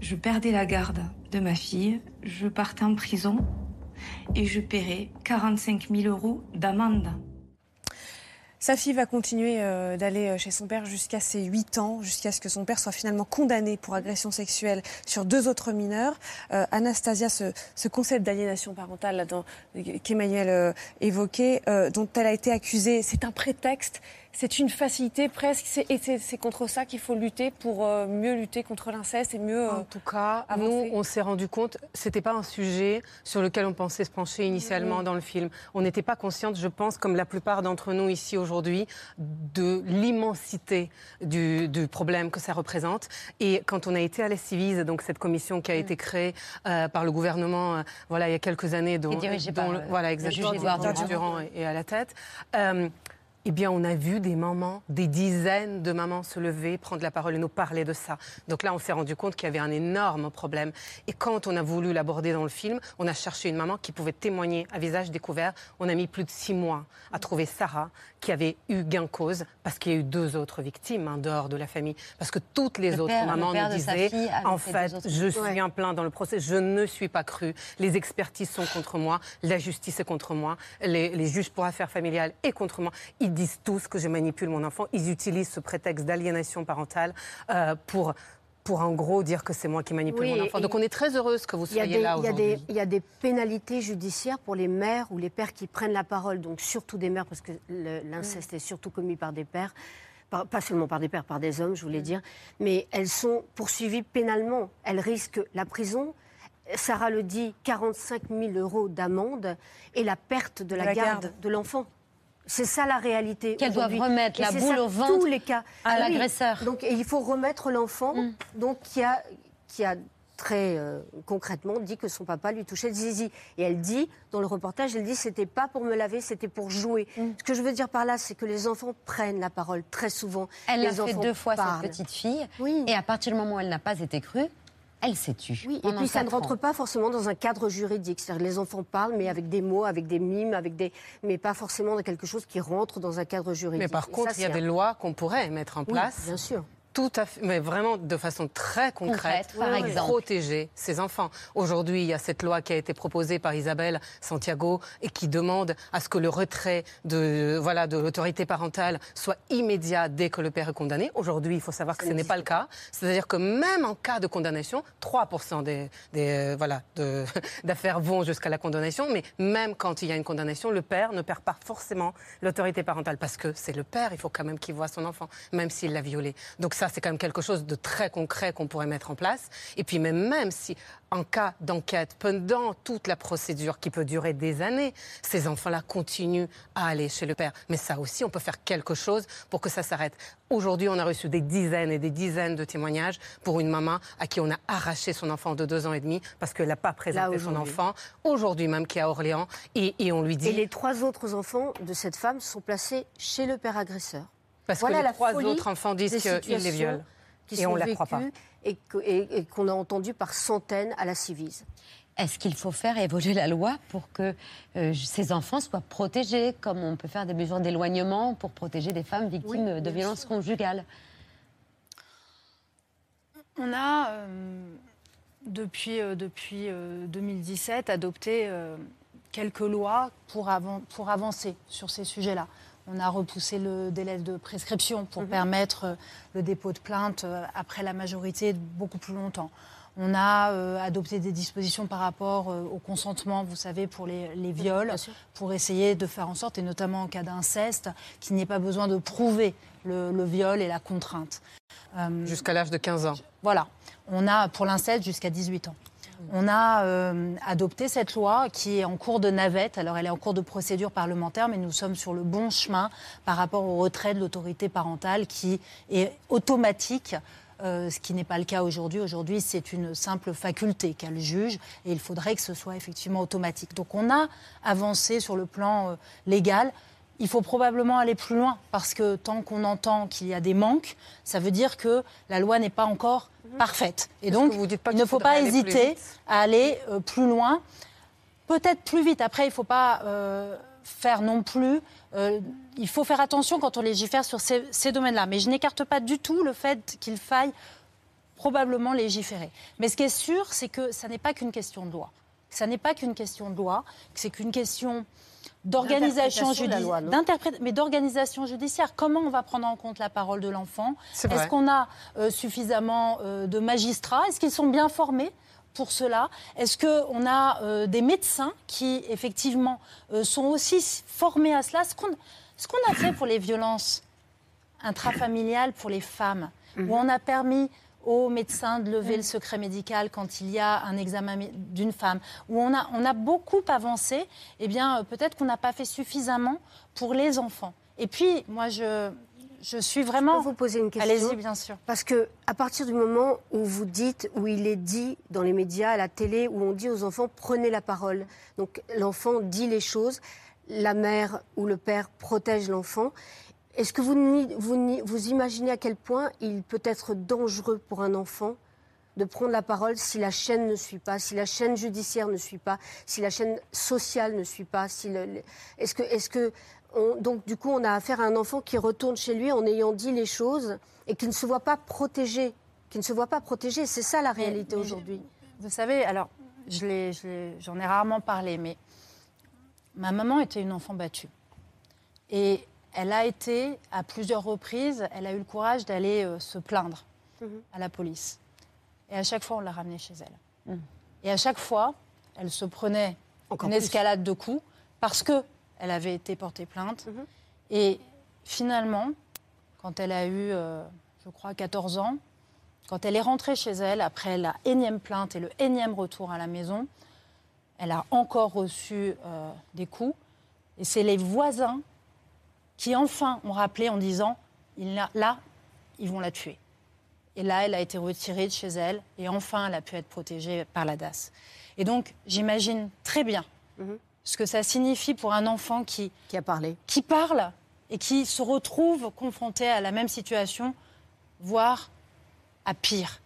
je perdais la garde de ma fille, je partais en prison et je paierais 45 000 euros d'amende. Sa fille va continuer euh, d'aller euh, chez son père jusqu'à ses 8 ans, jusqu'à ce que son père soit finalement condamné pour agression sexuelle sur deux autres mineurs. Euh, Anastasia, ce, ce concept d'aliénation parentale qu'Emmanuel évoquait, dont elle a été accusée, c'est un prétexte, c'est une facilité presque, c'est- et c'est c'est contre ça qu'il faut lutter pour euh, mieux lutter contre l'inceste et mieux... euh, En tout cas, avancer. nous, on s'est rendu compte, c'était pas un sujet sur lequel on pensait se pencher initialement dans le film. On n'était pas consciente, je pense, comme la plupart d'entre nous ici aujourd'hui, de l'immensité du, du problème que ça représente. Et quand on a été à la Civise, donc cette commission qui a été créée euh, par le gouvernement, euh, voilà, il y a quelques années, dont, dont par, euh, voilà, le exactement, Durand. Est à la tête. Eh bien, on a vu des mamans, des dizaines de mamans se lever, prendre la parole et nous parler de ça. Donc là, on s'est rendu compte qu'il y avait un énorme problème. Et quand on a voulu l'aborder dans le film, on a cherché une maman qui pouvait témoigner à visage découvert. On a mis plus de six mois à trouver Sarah, qui avait eu gain cause, parce qu'il y a eu deux autres victimes en dehors de la famille. Parce que toutes les Le autres père- mamans nous disaient, en fait je suis Ouais. en plein dans le procès, je ne suis pas crue. Les expertises sont contre moi, la justice est contre moi, les, les juges pour affaires familiales est contre moi. Ils disent tous que je manipule mon enfant. Ils utilisent ce prétexte d'aliénation parentale euh, pour, pour en gros dire que c'est moi qui manipule Oui, mon enfant. Donc on est très heureuse que vous soyez des, là il, y a des, aujourd'hui. il y a des pénalités judiciaires pour les mères ou les pères qui prennent la parole, donc surtout des mères, parce que l'inceste est surtout commis par des pères, par- pas seulement par des pères, par des hommes, je voulais dire, mais elles sont poursuivies pénalement. Elles risquent la prison. Sarah le dit, 45 000 euros d'amende et la perte de la, La garde, garde. de l'enfant. C'est ça la réalité. Qu'elles doivent remettre Et la boule ça au ventre tous les cas. à Ah oui. l'agresseur. Donc et il faut remettre l'enfant, donc qui a, qui a très euh, concrètement dit que son papa lui touchait le zizi. Et elle dit, dans le reportage, elle dit c'était pas pour me laver, c'était pour jouer. Ce que je veux dire par là, c'est que les enfants prennent la parole très souvent. Elle les l'a fait deux fois, parlent. cette petite fille. Et à partir du moment où elle n'a pas été crue, elle s'est tue. Oui, et puis ça ne ans. rentre pas forcément dans un cadre juridique. C'est-à-dire les enfants parlent, mais avec des mots, avec des mimes, avec des, mais pas forcément dans quelque chose qui rentre dans un cadre juridique. Mais par Et contre, ça, il y a des lois qu'on pourrait mettre en Oui, place. bien sûr. Tout à fait, mais vraiment de façon très concrète, Concrète, par pour exemple. protéger ces enfants. Aujourd'hui, il y a cette loi qui a été proposée par Isabelle Santiago et qui demande à ce que le retrait de voilà de l'autorité parentale soit immédiat dès que le père est condamné. Aujourd'hui, il faut savoir que ce n'est pas le cas. C'est-à-dire que même en cas de condamnation, 3% des, des euh, voilà de- d'affaires vont jusqu'à la condamnation, mais même quand il y a une condamnation, le père ne perd pas forcément l'autorité parentale parce que c'est le père. Il faut quand même qu'il voit son enfant, même s'il l'a violé. Donc Ça, c'est quand même quelque chose de très concret qu'on pourrait mettre en place. Et puis même, même si, en cas d'enquête, pendant toute la procédure qui peut durer des années, ces enfants-là continuent à aller chez le père. Mais ça aussi, on peut faire quelque chose pour que ça s'arrête. Aujourd'hui, on a reçu des dizaines et des dizaines de témoignages pour une maman à qui on a arraché son enfant de deux ans et demi parce qu'elle n'a pas présenté son enfant. Aujourd'hui même, qui est à Orléans. Et, et on lui dit... Et les trois autres enfants de cette femme sont placés chez le père agresseur. Parce Voilà que les la trois folie autres enfants disent des qu'ils les situations violent. qui Et on sont ne la croit pas. vécues Et que- et- et qu'on a entendu par centaines à la Civise. Est-ce qu'il faut faire évoluer la loi pour que euh, ces enfants soient protégés, comme on peut faire des mesures d'éloignement pour protéger des femmes victimes Oui, de violences conjugales? On a, euh, depuis, euh, depuis euh, 2017, adopté euh, quelques lois pour, avan- pour avancer sur ces sujets-là. On a repoussé le délai de prescription pour permettre euh, le dépôt de plainte euh, après la majorité beaucoup plus longtemps. On a euh, adopté des dispositions par rapport euh, au consentement, vous savez, pour les, les viols, pour essayer de faire en sorte, et notamment en cas d'inceste, qu'il n'y ait pas besoin de prouver le, le viol et la contrainte. Euh, Jusqu'à l'âge de 15 ans. voilà. On a pour l'inceste jusqu'à 18 ans. On a euh, adopté cette loi qui est en cours de navette. Alors, elle est en cours de procédure parlementaire, mais nous sommes sur le bon chemin par rapport au retrait de l'autorité parentale qui est automatique. euh, ce qui n'est pas le cas aujourd'hui. Aujourd'hui, c'est une simple faculté qu'a le juge et il faudrait que ce soit effectivement automatique. Donc on a avancé sur le plan euh, légal. Il faut probablement aller plus loin parce que tant qu'on entend qu'il y a des manques, ça veut dire que la loi n'est pas encore parfaite. Et donc, que vous dites pas il ne faut pas hésiter à aller euh, plus loin, peut-être plus vite. Après, il ne faut pas euh, faire non plus. euh, il faut faire attention quand on légifère sur ces, ces domaines-là. Mais je n'écarte pas du tout le fait qu'il faille probablement légiférer. Mais ce qui est sûr, c'est que ça n'est pas qu'une question de loi. Ça n'est pas qu'une question de loi, c'est qu'une question d'organisation judiciaire, mais d'organisation judiciaire. Comment on va prendre en compte la parole de l'enfant. Est-ce qu'on a euh, suffisamment euh, de magistrats? Est-ce qu'ils sont bien formés pour cela? Est-ce qu'on a euh, des médecins qui, effectivement, euh, sont aussi formés à cela? Ce qu'on ce qu'on a fait pour les violences intrafamiliales pour les femmes, où on a permis aux médecins de lever le secret médical quand il y a un examen d'une femme, où on a, on a beaucoup avancé, eh bien, euh, peut-être qu'on n'a pas fait suffisamment pour les enfants. Et puis, moi, je, je suis vraiment... Je peux vous poser une question Allez-y, bien sûr. Parce que à partir du moment où vous dites, où il est dit dans les médias, à la télé, où on dit aux enfants prenez la parole. Donc l'enfant dit les choses, la mère ou le père protège l'enfant. Est-ce que vous, vous, imaginez à quel point il peut être dangereux pour un enfant de prendre la parole si la chaîne ne suit pas, si la chaîne judiciaire ne suit pas, si la chaîne sociale ne suit pas si le- Est-ce que, est-ce que on- donc du coup on a affaire à un enfant qui retourne chez lui en ayant dit les choses et qui ne se voit pas protégé, qui ne se voit pas protégé. C'est ça la réalité aujourd'hui. Vous savez, alors, je l'ai- j'en ai rarement parlé, mais ma maman était une enfant battue. Et elle a été, à plusieurs reprises, elle a eu le courage d'aller euh, se plaindre à la police. Et à chaque fois, on l'a ramenée chez elle. Et à chaque fois, elle se prenait Encore une plus. escalade de coups parce que elle avait été portée plainte. Et finalement, quand elle a eu, euh, je crois, 14 ans, quand elle est rentrée chez elle, après la énième plainte et le énième retour à la maison, elle a encore reçu euh, des coups. Et c'est les voisins qui enfin ont rappelé en disant, il a- là, ils vont la tuer. Et là, elle a été retirée de chez elle et enfin, elle a pu être protégée par la DAS. Et donc, j'imagine très bien ce que ça signifie pour un enfant qui, qui a parlé, qui parle et qui se retrouve confronté à la même situation, voire à pire.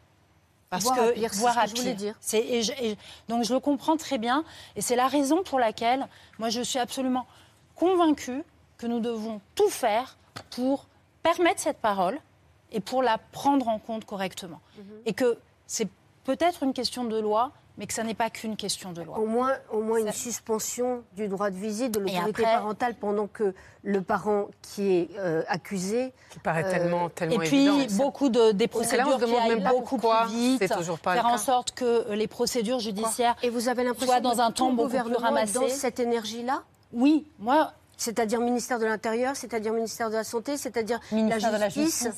Parce que à pire, ce que à je voulais pire. dire. Et je- et- donc je le comprends très bien et c'est la raison pour laquelle moi je suis absolument convaincue que nous devons tout faire pour permettre cette parole et pour la prendre en compte correctement. Mhm. Et que c'est peut-être une question de loi, mais que ça n'est pas qu'une question de loi. Au moins, au moins une suspension du droit de visite de l'autorité après- parentale pendant que le parent qui est euh, accusé. Qui paraît tellement, tellement Et puis évident. beaucoup de, des que là, on procédures se demande qui même pas beaucoup plus vite, c'est toujours pas faire en sorte que euh, les procédures judiciaires Et vous avez l'impression soient dans que un temps le beaucoup plus ramassé. dans cette énergie-là? Oui, moi. C'est-à-dire ministère de l'Intérieur, c'est-à-dire ministère de la Santé, c'est-à-dire la Ministère de la Justice.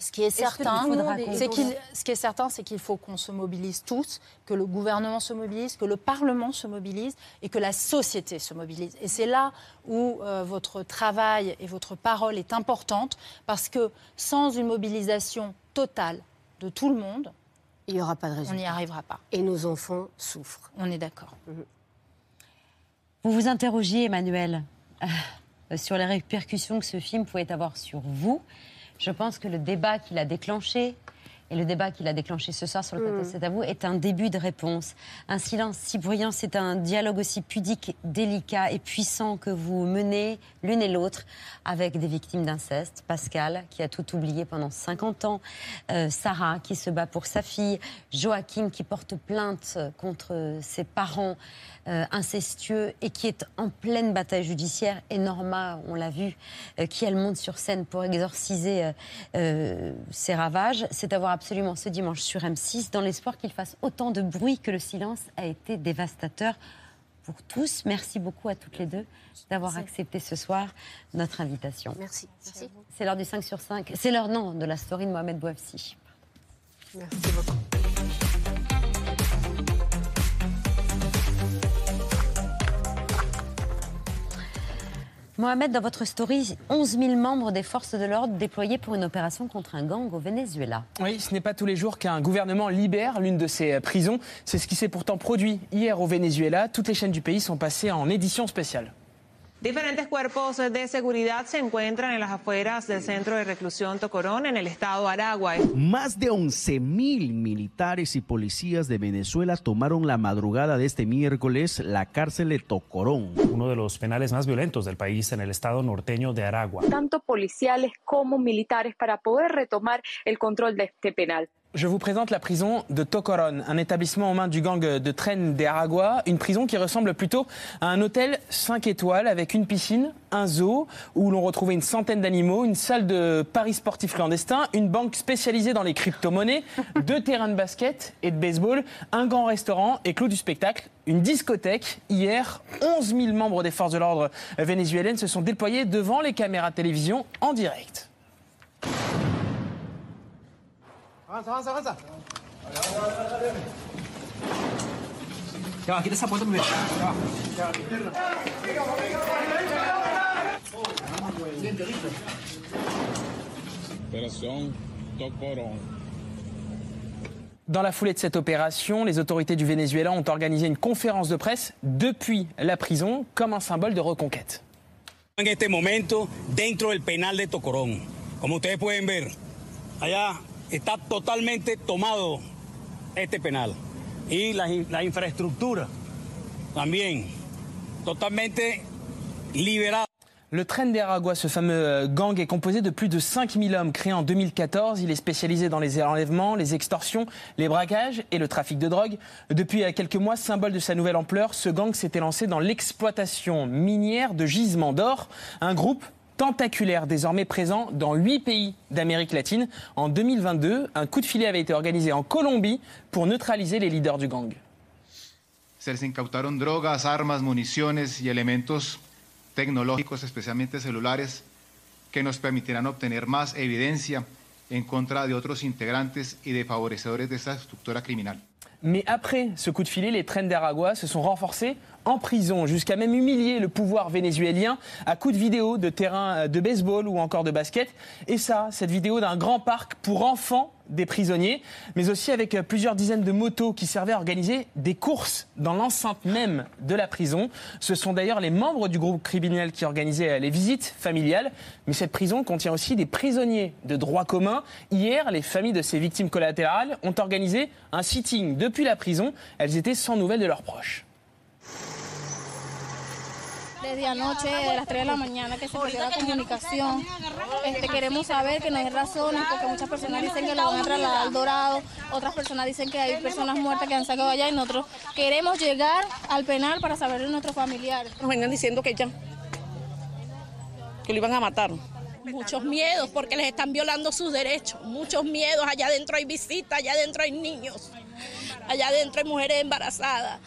Ce qui est certain, c'est qu'il, ce qui est certain, c'est qu'il faut qu'on se mobilise tous, que le gouvernement se mobilise, que le Parlement se mobilise et que la société se mobilise. Et c'est là où euh, votre travail et votre parole est importante, parce que sans une mobilisation totale de tout le monde, il n'y aura pas de On résultat. n'y arrivera pas. Et nos enfants souffrent. On est d'accord. Vous vous interrogiez, Emmanuel, euh, sur les répercussions que ce film pouvait avoir sur vous. Je pense que le débat qu'il a déclenché, et le débat qu'il a déclenché ce soir sur le plateau Mm. C'est à vous, est un début de réponse. Un silence si bruyant, c'est un dialogue aussi pudique, délicat et puissant que vous menez l'une et l'autre avec des victimes d'inceste. Pascal, qui a tout oublié pendant 50 ans. Euh, Sarah, qui se bat pour sa fille. Joachim, qui porte plainte contre ses parents euh, incestueux et qui est en pleine bataille judiciaire. Et Norma, on l'a vu, euh, qui elle monte sur scène pour exorciser euh, ses ravages. C'est à voir absolument ce dimanche sur M6, dans l'espoir qu'il fasse autant de bruit que le silence a été dévastateur pour tous. Merci beaucoup à toutes les deux d'avoir accepté ce soir notre invitation. Merci. Merci. C'est l'heure du 5 sur 5. C'est l'heure, non, de la story de Mohamed Bouafsi. Merci beaucoup. Mohamed, dans votre story, 11 000 membres des forces de l'ordre déployés pour une opération contre un gang au Venezuela. Oui, ce n'est pas tous les jours qu'un gouvernement libère l'une de ses prisons. C'est ce qui s'est pourtant produit hier au Venezuela. Toutes les chaînes du pays sont passées en édition spéciale. Diferentes cuerpos de seguridad se encuentran en las afueras del centro de reclusión Tocorón en el estado Aragua. Más de 11.000 militares y policías de Venezuela tomaron la madrugada de este miércoles la cárcel de Tocorón. Uno de los penales más violentos del país en el estado norteño de Aragua. tanto policiales como militares para poder retomar el control de este penal. Je vous présente la prison de Tocoron, un établissement aux mains du gang de Tren de Aragua, une prison qui ressemble plutôt à un hôtel 5 étoiles avec une piscine, un zoo où l'on retrouvait une centaine d'animaux, une salle de paris sportifs clandestins, une banque spécialisée dans les crypto-monnaies, deux terrains de basket et de baseball, un grand restaurant et clou du spectacle, une discothèque. Hier, 11 000 membres des forces de l'ordre vénézuéliennes se sont déployés devant les caméras de télévision en direct. Avanza, avanza, avanza. Ya va, quita esa puerta primero. Ya va. Ya Operación Tocorón. Dans la foulée de cette opération, les autorités du Venezuela ont organisé une conférence de presse depuis la prison comme un symbole de reconquête. En este momento, dentro del penal de Tocorón, como ustedes pueden ver, allá está totalmente tomado este la, la infraestructura también. Le Tren d'Aragua, ce fameux euh, gang, est composé de plus de 5000 hommes créés en 2014. Il est spécialisé dans les enlèvements, les extorsions, les braquages et le trafic de drogue. Depuis euh, quelques mois, symbole de sa nouvelle ampleur, ce gang s'était lancé dans l'exploitation minière de gisements d'or. Un groupe tentaculaire désormais présent dans huit pays d'Amérique latine. En 2022, un coup de filet avait été organisé en Colombie pour neutraliser les leaders du gang. Se les incautaron drogas, armas, municiones y elementos tecnológicos, especialmente celulares, que nos permitirán obtener más evidencia en contra de otros integrantes y de favorecedores de esta estructura criminal. Mais après ce coup de filet, les trains d'Aragua se sont renforcés en prison, jusqu'à même humilier le pouvoir vénézuélien à coups de vidéos de terrain de baseball ou encore de basket. Et ça, cette vidéo d'un grand parc pour enfants des prisonniers, mais aussi avec plusieurs dizaines de motos qui servaient à organiser des courses dans l'enceinte même de la prison. Ce sont d'ailleurs les membres du groupe criminel qui organisaient les visites familiales. Mais cette prison contient aussi des prisonniers de droit commun. Hier, les familles de ces victimes collatérales ont organisé un sitting depuis la prison. Elles étaient sans nouvelles de leurs proches. Desde anoche, de las 3 de la mañana, que se perdió la comunicación. Este, queremos saber que nos dé razones, porque muchas personas dicen que lo van a trasladar al Dorado, otras personas dicen que hay personas muertas que han sacado allá y nosotros queremos llegar al penal para saber de nuestros familiares. Nos vengan diciendo que ya, que lo iban a matar. Muchos miedos porque les están violando sus derechos, muchos miedos. Allá adentro hay visitas, allá adentro hay niños, allá adentro hay mujeres embarazadas.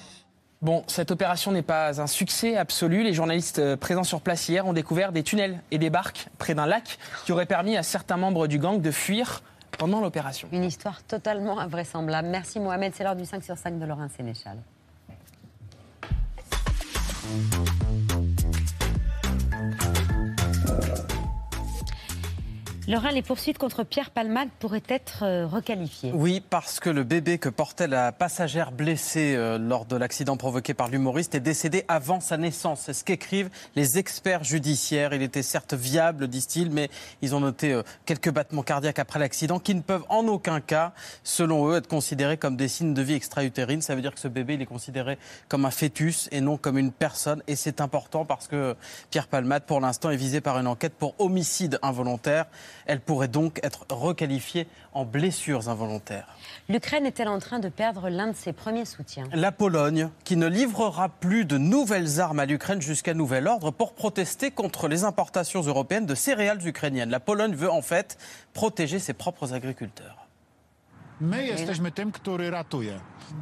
Bon, cette opération n'est pas un succès absolu. Les journalistes euh, présents sur place hier ont découvert des tunnels et des barques près d'un lac qui auraient permis à certains membres du gang de fuir pendant l'opération. Une histoire totalement invraisemblable. Merci Mohamed, c'est l'heure du 5 sur 5 de Laurent Sénéchal. Laurent, les poursuites contre Pierre Palmade pourraient être euh, requalifiées. Oui, parce que le bébé que portait la passagère blessée euh, lors de l'accident provoqué par l'humoriste est décédé avant sa naissance. C'est ce qu'écrivent les experts judiciaires. Il était certes viable, disent-ils, mais ils ont noté euh, quelques battements cardiaques après l'accident qui ne peuvent en aucun cas, selon eux, être considérés comme des signes de vie extra-utérine. Ça veut dire que ce bébé, il est considéré comme un fœtus et non comme une personne. Et c'est important parce que Pierre Palmade, pour l'instant, est visé par une enquête pour homicide involontaire. Elle pourrait donc être requalifiée en blessures involontaires. L'Ukraine est-elle en train de perdre l'un de ses premiers soutiens? La Pologne, qui ne livrera plus de nouvelles armes à l'Ukraine jusqu'à nouvel ordre pour protester contre les importations européennes de céréales ukrainiennes. La Pologne veut en fait protéger ses propres agriculteurs. My jesteśmy tym, który ratuje.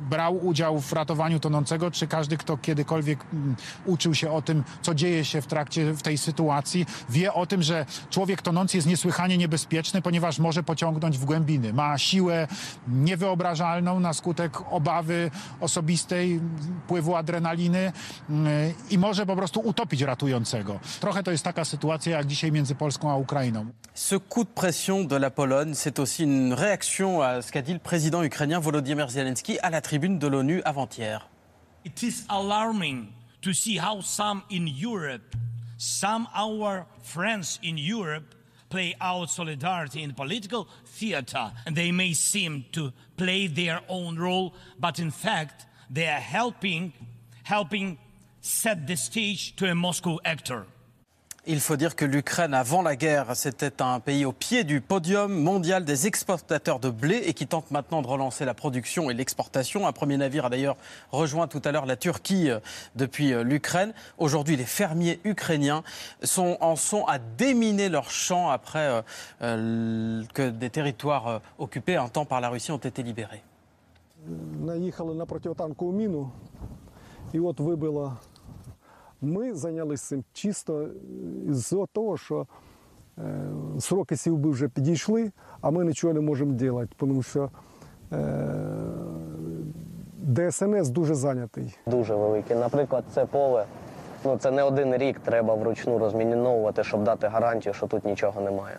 Brał udział w ratowaniu tonącego, czy każdy, kto kiedykolwiek mm, uczył się o tym, co dzieje się w trakcie w tej sytuacji, wie o tym, że człowiek tonący jest niesłychanie niebezpieczny, ponieważ może pociągnąć w głębiny. Ma siłę niewyobrażalną na skutek obawy osobistej, pływu adrenaliny mm, i może po prostu utopić ratującego. Trochę to jest taka sytuacja jak dzisiaj między Polską a Ukrainą. Ce coup de pression de la Pologne, c'est aussi une réaction à ce qu'a dit le président ukrainien Volodymyr Zelensky à la tribune de l'ONU avant-hier. It is alarming to see how some in Europe, some our friends in Europe, play out solidarity in political theater. And they may seem to play their own role, but in fact, they are helping, helping set the stage to a Moscow actor. Il faut dire que l'Ukraine, avant la guerre, c'était un pays au pied du podium mondial des exportateurs de blé et qui tente maintenant de relancer la production et l'exportation. Un premier navire a d'ailleurs rejoint tout à l'heure la Turquie euh, depuis euh, l'Ukraine. Aujourd'hui, les fermiers ukrainiens en sont à déminer leurs champs après euh, que des territoires occupés un temps par la Russie ont été libérés. Ми зайнялися цим чисто з того, що е, сроки сівби вже підійшли, а ми нічого не можемо робити, тому що е, ДСНС дуже зайнятий. Дуже великий. Наприклад, це поле. Ну це не один рік треба вручну розмініновувати, щоб дати гарантію, що тут нічого немає.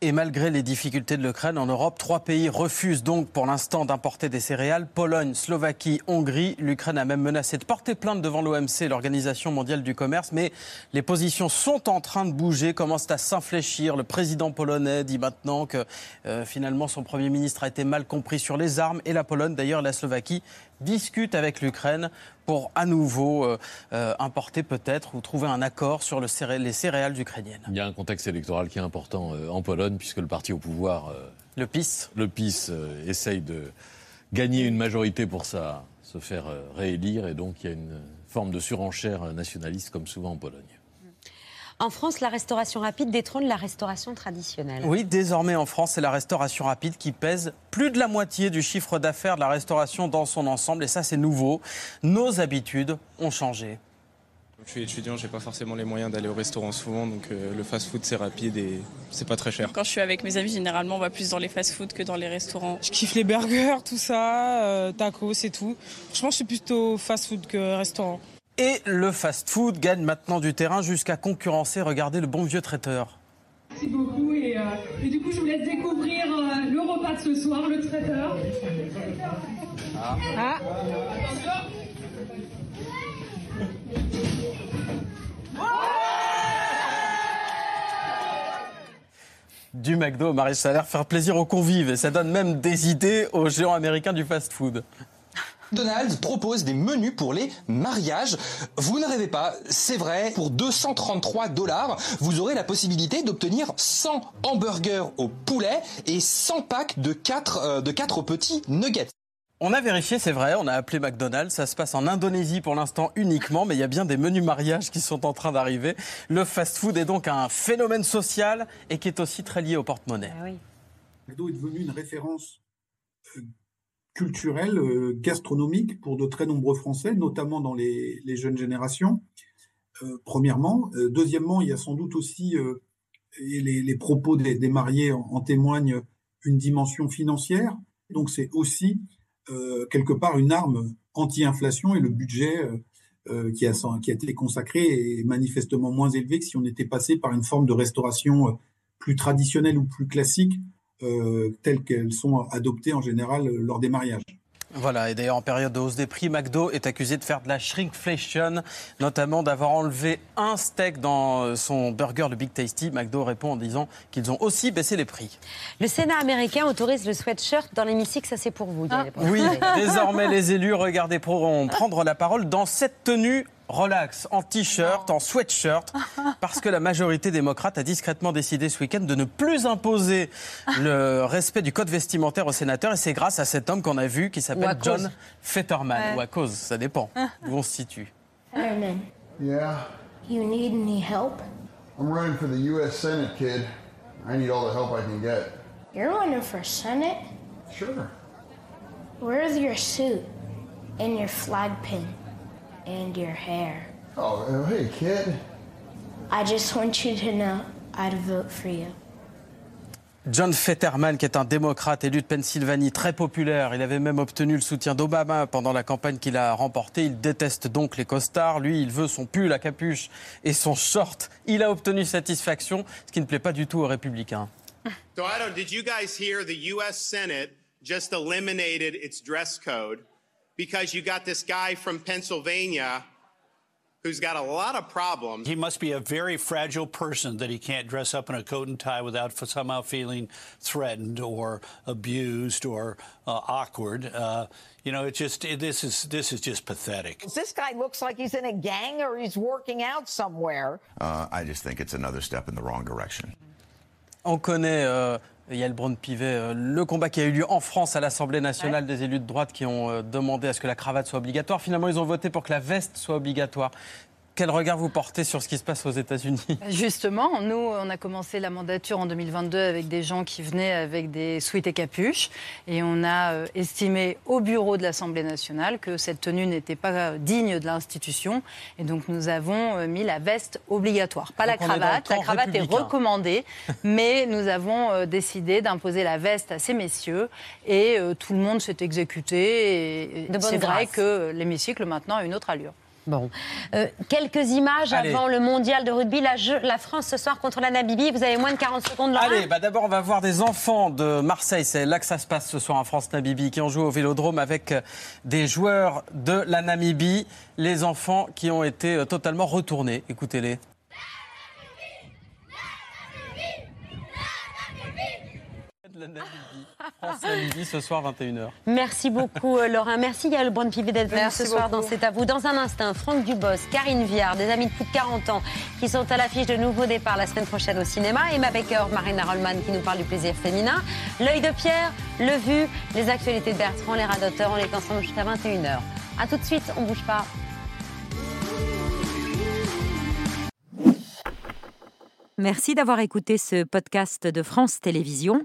Et malgré les difficultés de l'Ukraine en Europe, trois pays refusent donc pour l'instant d'importer des céréales. Pologne, Slovaquie, Hongrie. L'Ukraine a même menacé de porter plainte devant l'OMC, l'Organisation mondiale du commerce. Mais les positions sont en train de bouger, commencent à s'infléchir. Le président polonais dit maintenant que euh, finalement son Premier ministre a été mal compris sur les armes. Et la Pologne, d'ailleurs la Slovaquie, discutent avec l'Ukraine pour à nouveau euh, euh, importer peut-être ou trouver un accord sur le céré- les céréales ukrainiennes. Il y a un contexte électoral qui est important euh, en Pologne, puisque le parti au pouvoir, le PIS, le PIS essaye de gagner une majorité pour ça, se faire réélire, et donc il y a une forme de surenchère nationaliste, comme souvent en Pologne. En France, la restauration rapide détrône la restauration traditionnelle. Oui, désormais en France, c'est la restauration rapide qui pèse plus de la moitié du chiffre d'affaires de la restauration dans son ensemble. Et ça, c'est nouveau. Nos habitudes ont changé. Je suis étudiant, j'ai pas forcément les moyens d'aller au restaurant souvent, donc euh, le fast-food c'est rapide et c'est pas très cher. Quand je suis avec mes amis, généralement, on va plus dans les fast-food que dans les restaurants. Je kiffe les burgers, tout ça, euh, tacos et tout. Franchement, je suis plutôt fast-food que restaurant. Et le fast-food gagne maintenant du terrain jusqu'à concurrencer, regardez le bon vieux traiteur. Merci beaucoup et, euh, et du coup je vous laisse découvrir euh, le repas de ce soir, le traiteur. Ah. Du McDo au Marais Salaire, faire plaisir aux convives. Et ça donne même des idées aux géants américains du fast-food. McDonald's propose des menus pour les mariages. Vous ne rêvez pas, c'est vrai, pour 233 dollars, vous aurez la possibilité d'obtenir 100 hamburgers au poulet et 100 packs de 4, de 4 petits nuggets. On a vérifié, c'est vrai, on a appelé McDonald's. Ça se passe en Indonésie pour l'instant uniquement, mais il y a bien des menus mariages qui sont en train d'arriver. Le fast-food est donc un phénomène social et qui est aussi très lié au porte-monnaie. McDo est devenu une référence euh, culturel, euh, gastronomique pour de très nombreux Français, notamment dans les, les jeunes générations. Euh, premièrement. Euh, deuxièmement, il y a sans doute aussi, et les, les, propos des, des mariés en, en, témoignent, une dimension financière. Donc c'est aussi quelque part une arme anti-inflation et le budget qui a, qui, a, été consacré est manifestement moins élevé que si on était passé par une forme de restauration plus traditionnelle ou plus classique, telles qu'elles sont adoptées en général lors des mariages. Voilà, et d'ailleurs en période de hausse des prix, McDo est accusé de faire de la shrinkflation, notamment d'avoir enlevé un steak dans son burger, le Big Tasty. McDo répond en disant qu'ils ont aussi baissé les prix. Le Sénat américain autorise le sweatshirt dans l'hémicycle, ça c'est pour vous. Ah. Oui, désormais les élus, regardez, pourront prendre la parole dans cette tenue relax, en t-shirt, en sweatshirt, parce que la majorité démocrate a discrètement décidé ce week-end de ne plus imposer le respect du code vestimentaire aux sénateurs. Et c'est grâce à cet homme qu'on a vu qui s'appelle John Fetterman. Ouais. Ou à cause, ça dépend où on se situe. Fetterman. Yeah. You need any help? I'm running for the U.S. Senate, kid. I need all the help I can get. You're running for Senate? Sure. Where's your suit and your flag pin? And your hair. Oh, hey, kid. I just want you to know I'd vote for you. John Fetterman, qui est un démocrate élu de Pennsylvanie, très populaire. Il avait même obtenu le soutien d'Obama pendant la campagne qu'il a remportée. Il déteste donc les costards. Lui, il veut son pull à capuche et son short. Il a obtenu satisfaction, ce qui ne plaît pas du tout aux républicains. So I don't, did you guys hear the U.S. Senate just eliminated its dress code? Because you got this guy from Pennsylvania who's got a lot of problems. He must be a very fragile person that he can't dress up in a coat and tie without somehow feeling threatened or abused or uh, awkward. Uh, you know, it's just it, this is this is just pathetic. This guy looks like he's in a gang or he's working out somewhere. Uh, I just think it's another step in the wrong direction. On connaît. Euh Yael Braun-Pivet, le combat qui a eu lieu en France à l'Assemblée nationale ouais. des élus de droite qui ont demandé à ce que la cravate soit obligatoire. Finalement, ils ont voté pour que la veste soit obligatoire. Quel regard vous portez sur ce qui se passe aux États-Unis? Justement, nous, on a commencé la mandature en 2022 avec des gens qui venaient avec des sweats et capuches. Et on a estimé au bureau de l'Assemblée nationale que cette tenue n'était pas digne de l'institution. Et donc, nous avons mis la veste obligatoire. Pas donc la cravate. La cravate est recommandée. mais nous avons décidé d'imposer la veste à ces messieurs. Et tout le monde s'est exécuté. Et c'est vrai que l'hémicycle maintenant a une autre allure. Bon. Euh, quelques images Allez. avant le mondial de rugby. La, jeu, la, France ce soir contre la Namibie. Vous avez moins de 40 secondes, Laurent Allez, bah d'abord, on va voir des enfants de Marseille. C'est là que ça se passe ce soir en France-Namibie, qui ont joué au vélodrome avec des joueurs de la Namibie. Les enfants qui ont été totalement retournés. Écoutez-les. La Namibie. France-Namibie ce soir 21h. Merci beaucoup Laurent. Merci Yael Brun-Pivet d'être venu ce soir dans C'est à vous. Dans un instant, Franck Dubos, Karine Viard, des amis de plus de 40 ans qui sont à l'affiche de nouveaux départs la semaine prochaine au cinéma. Emma Baker, Marina Rollman qui nous parle du plaisir féminin. L'œil de Pierre, le vu, les actualités de Bertrand, les radoteurs. On est ensemble jusqu'à 21h. A tout de suite, on bouge pas. Merci d'avoir écouté ce podcast de France Télévisions.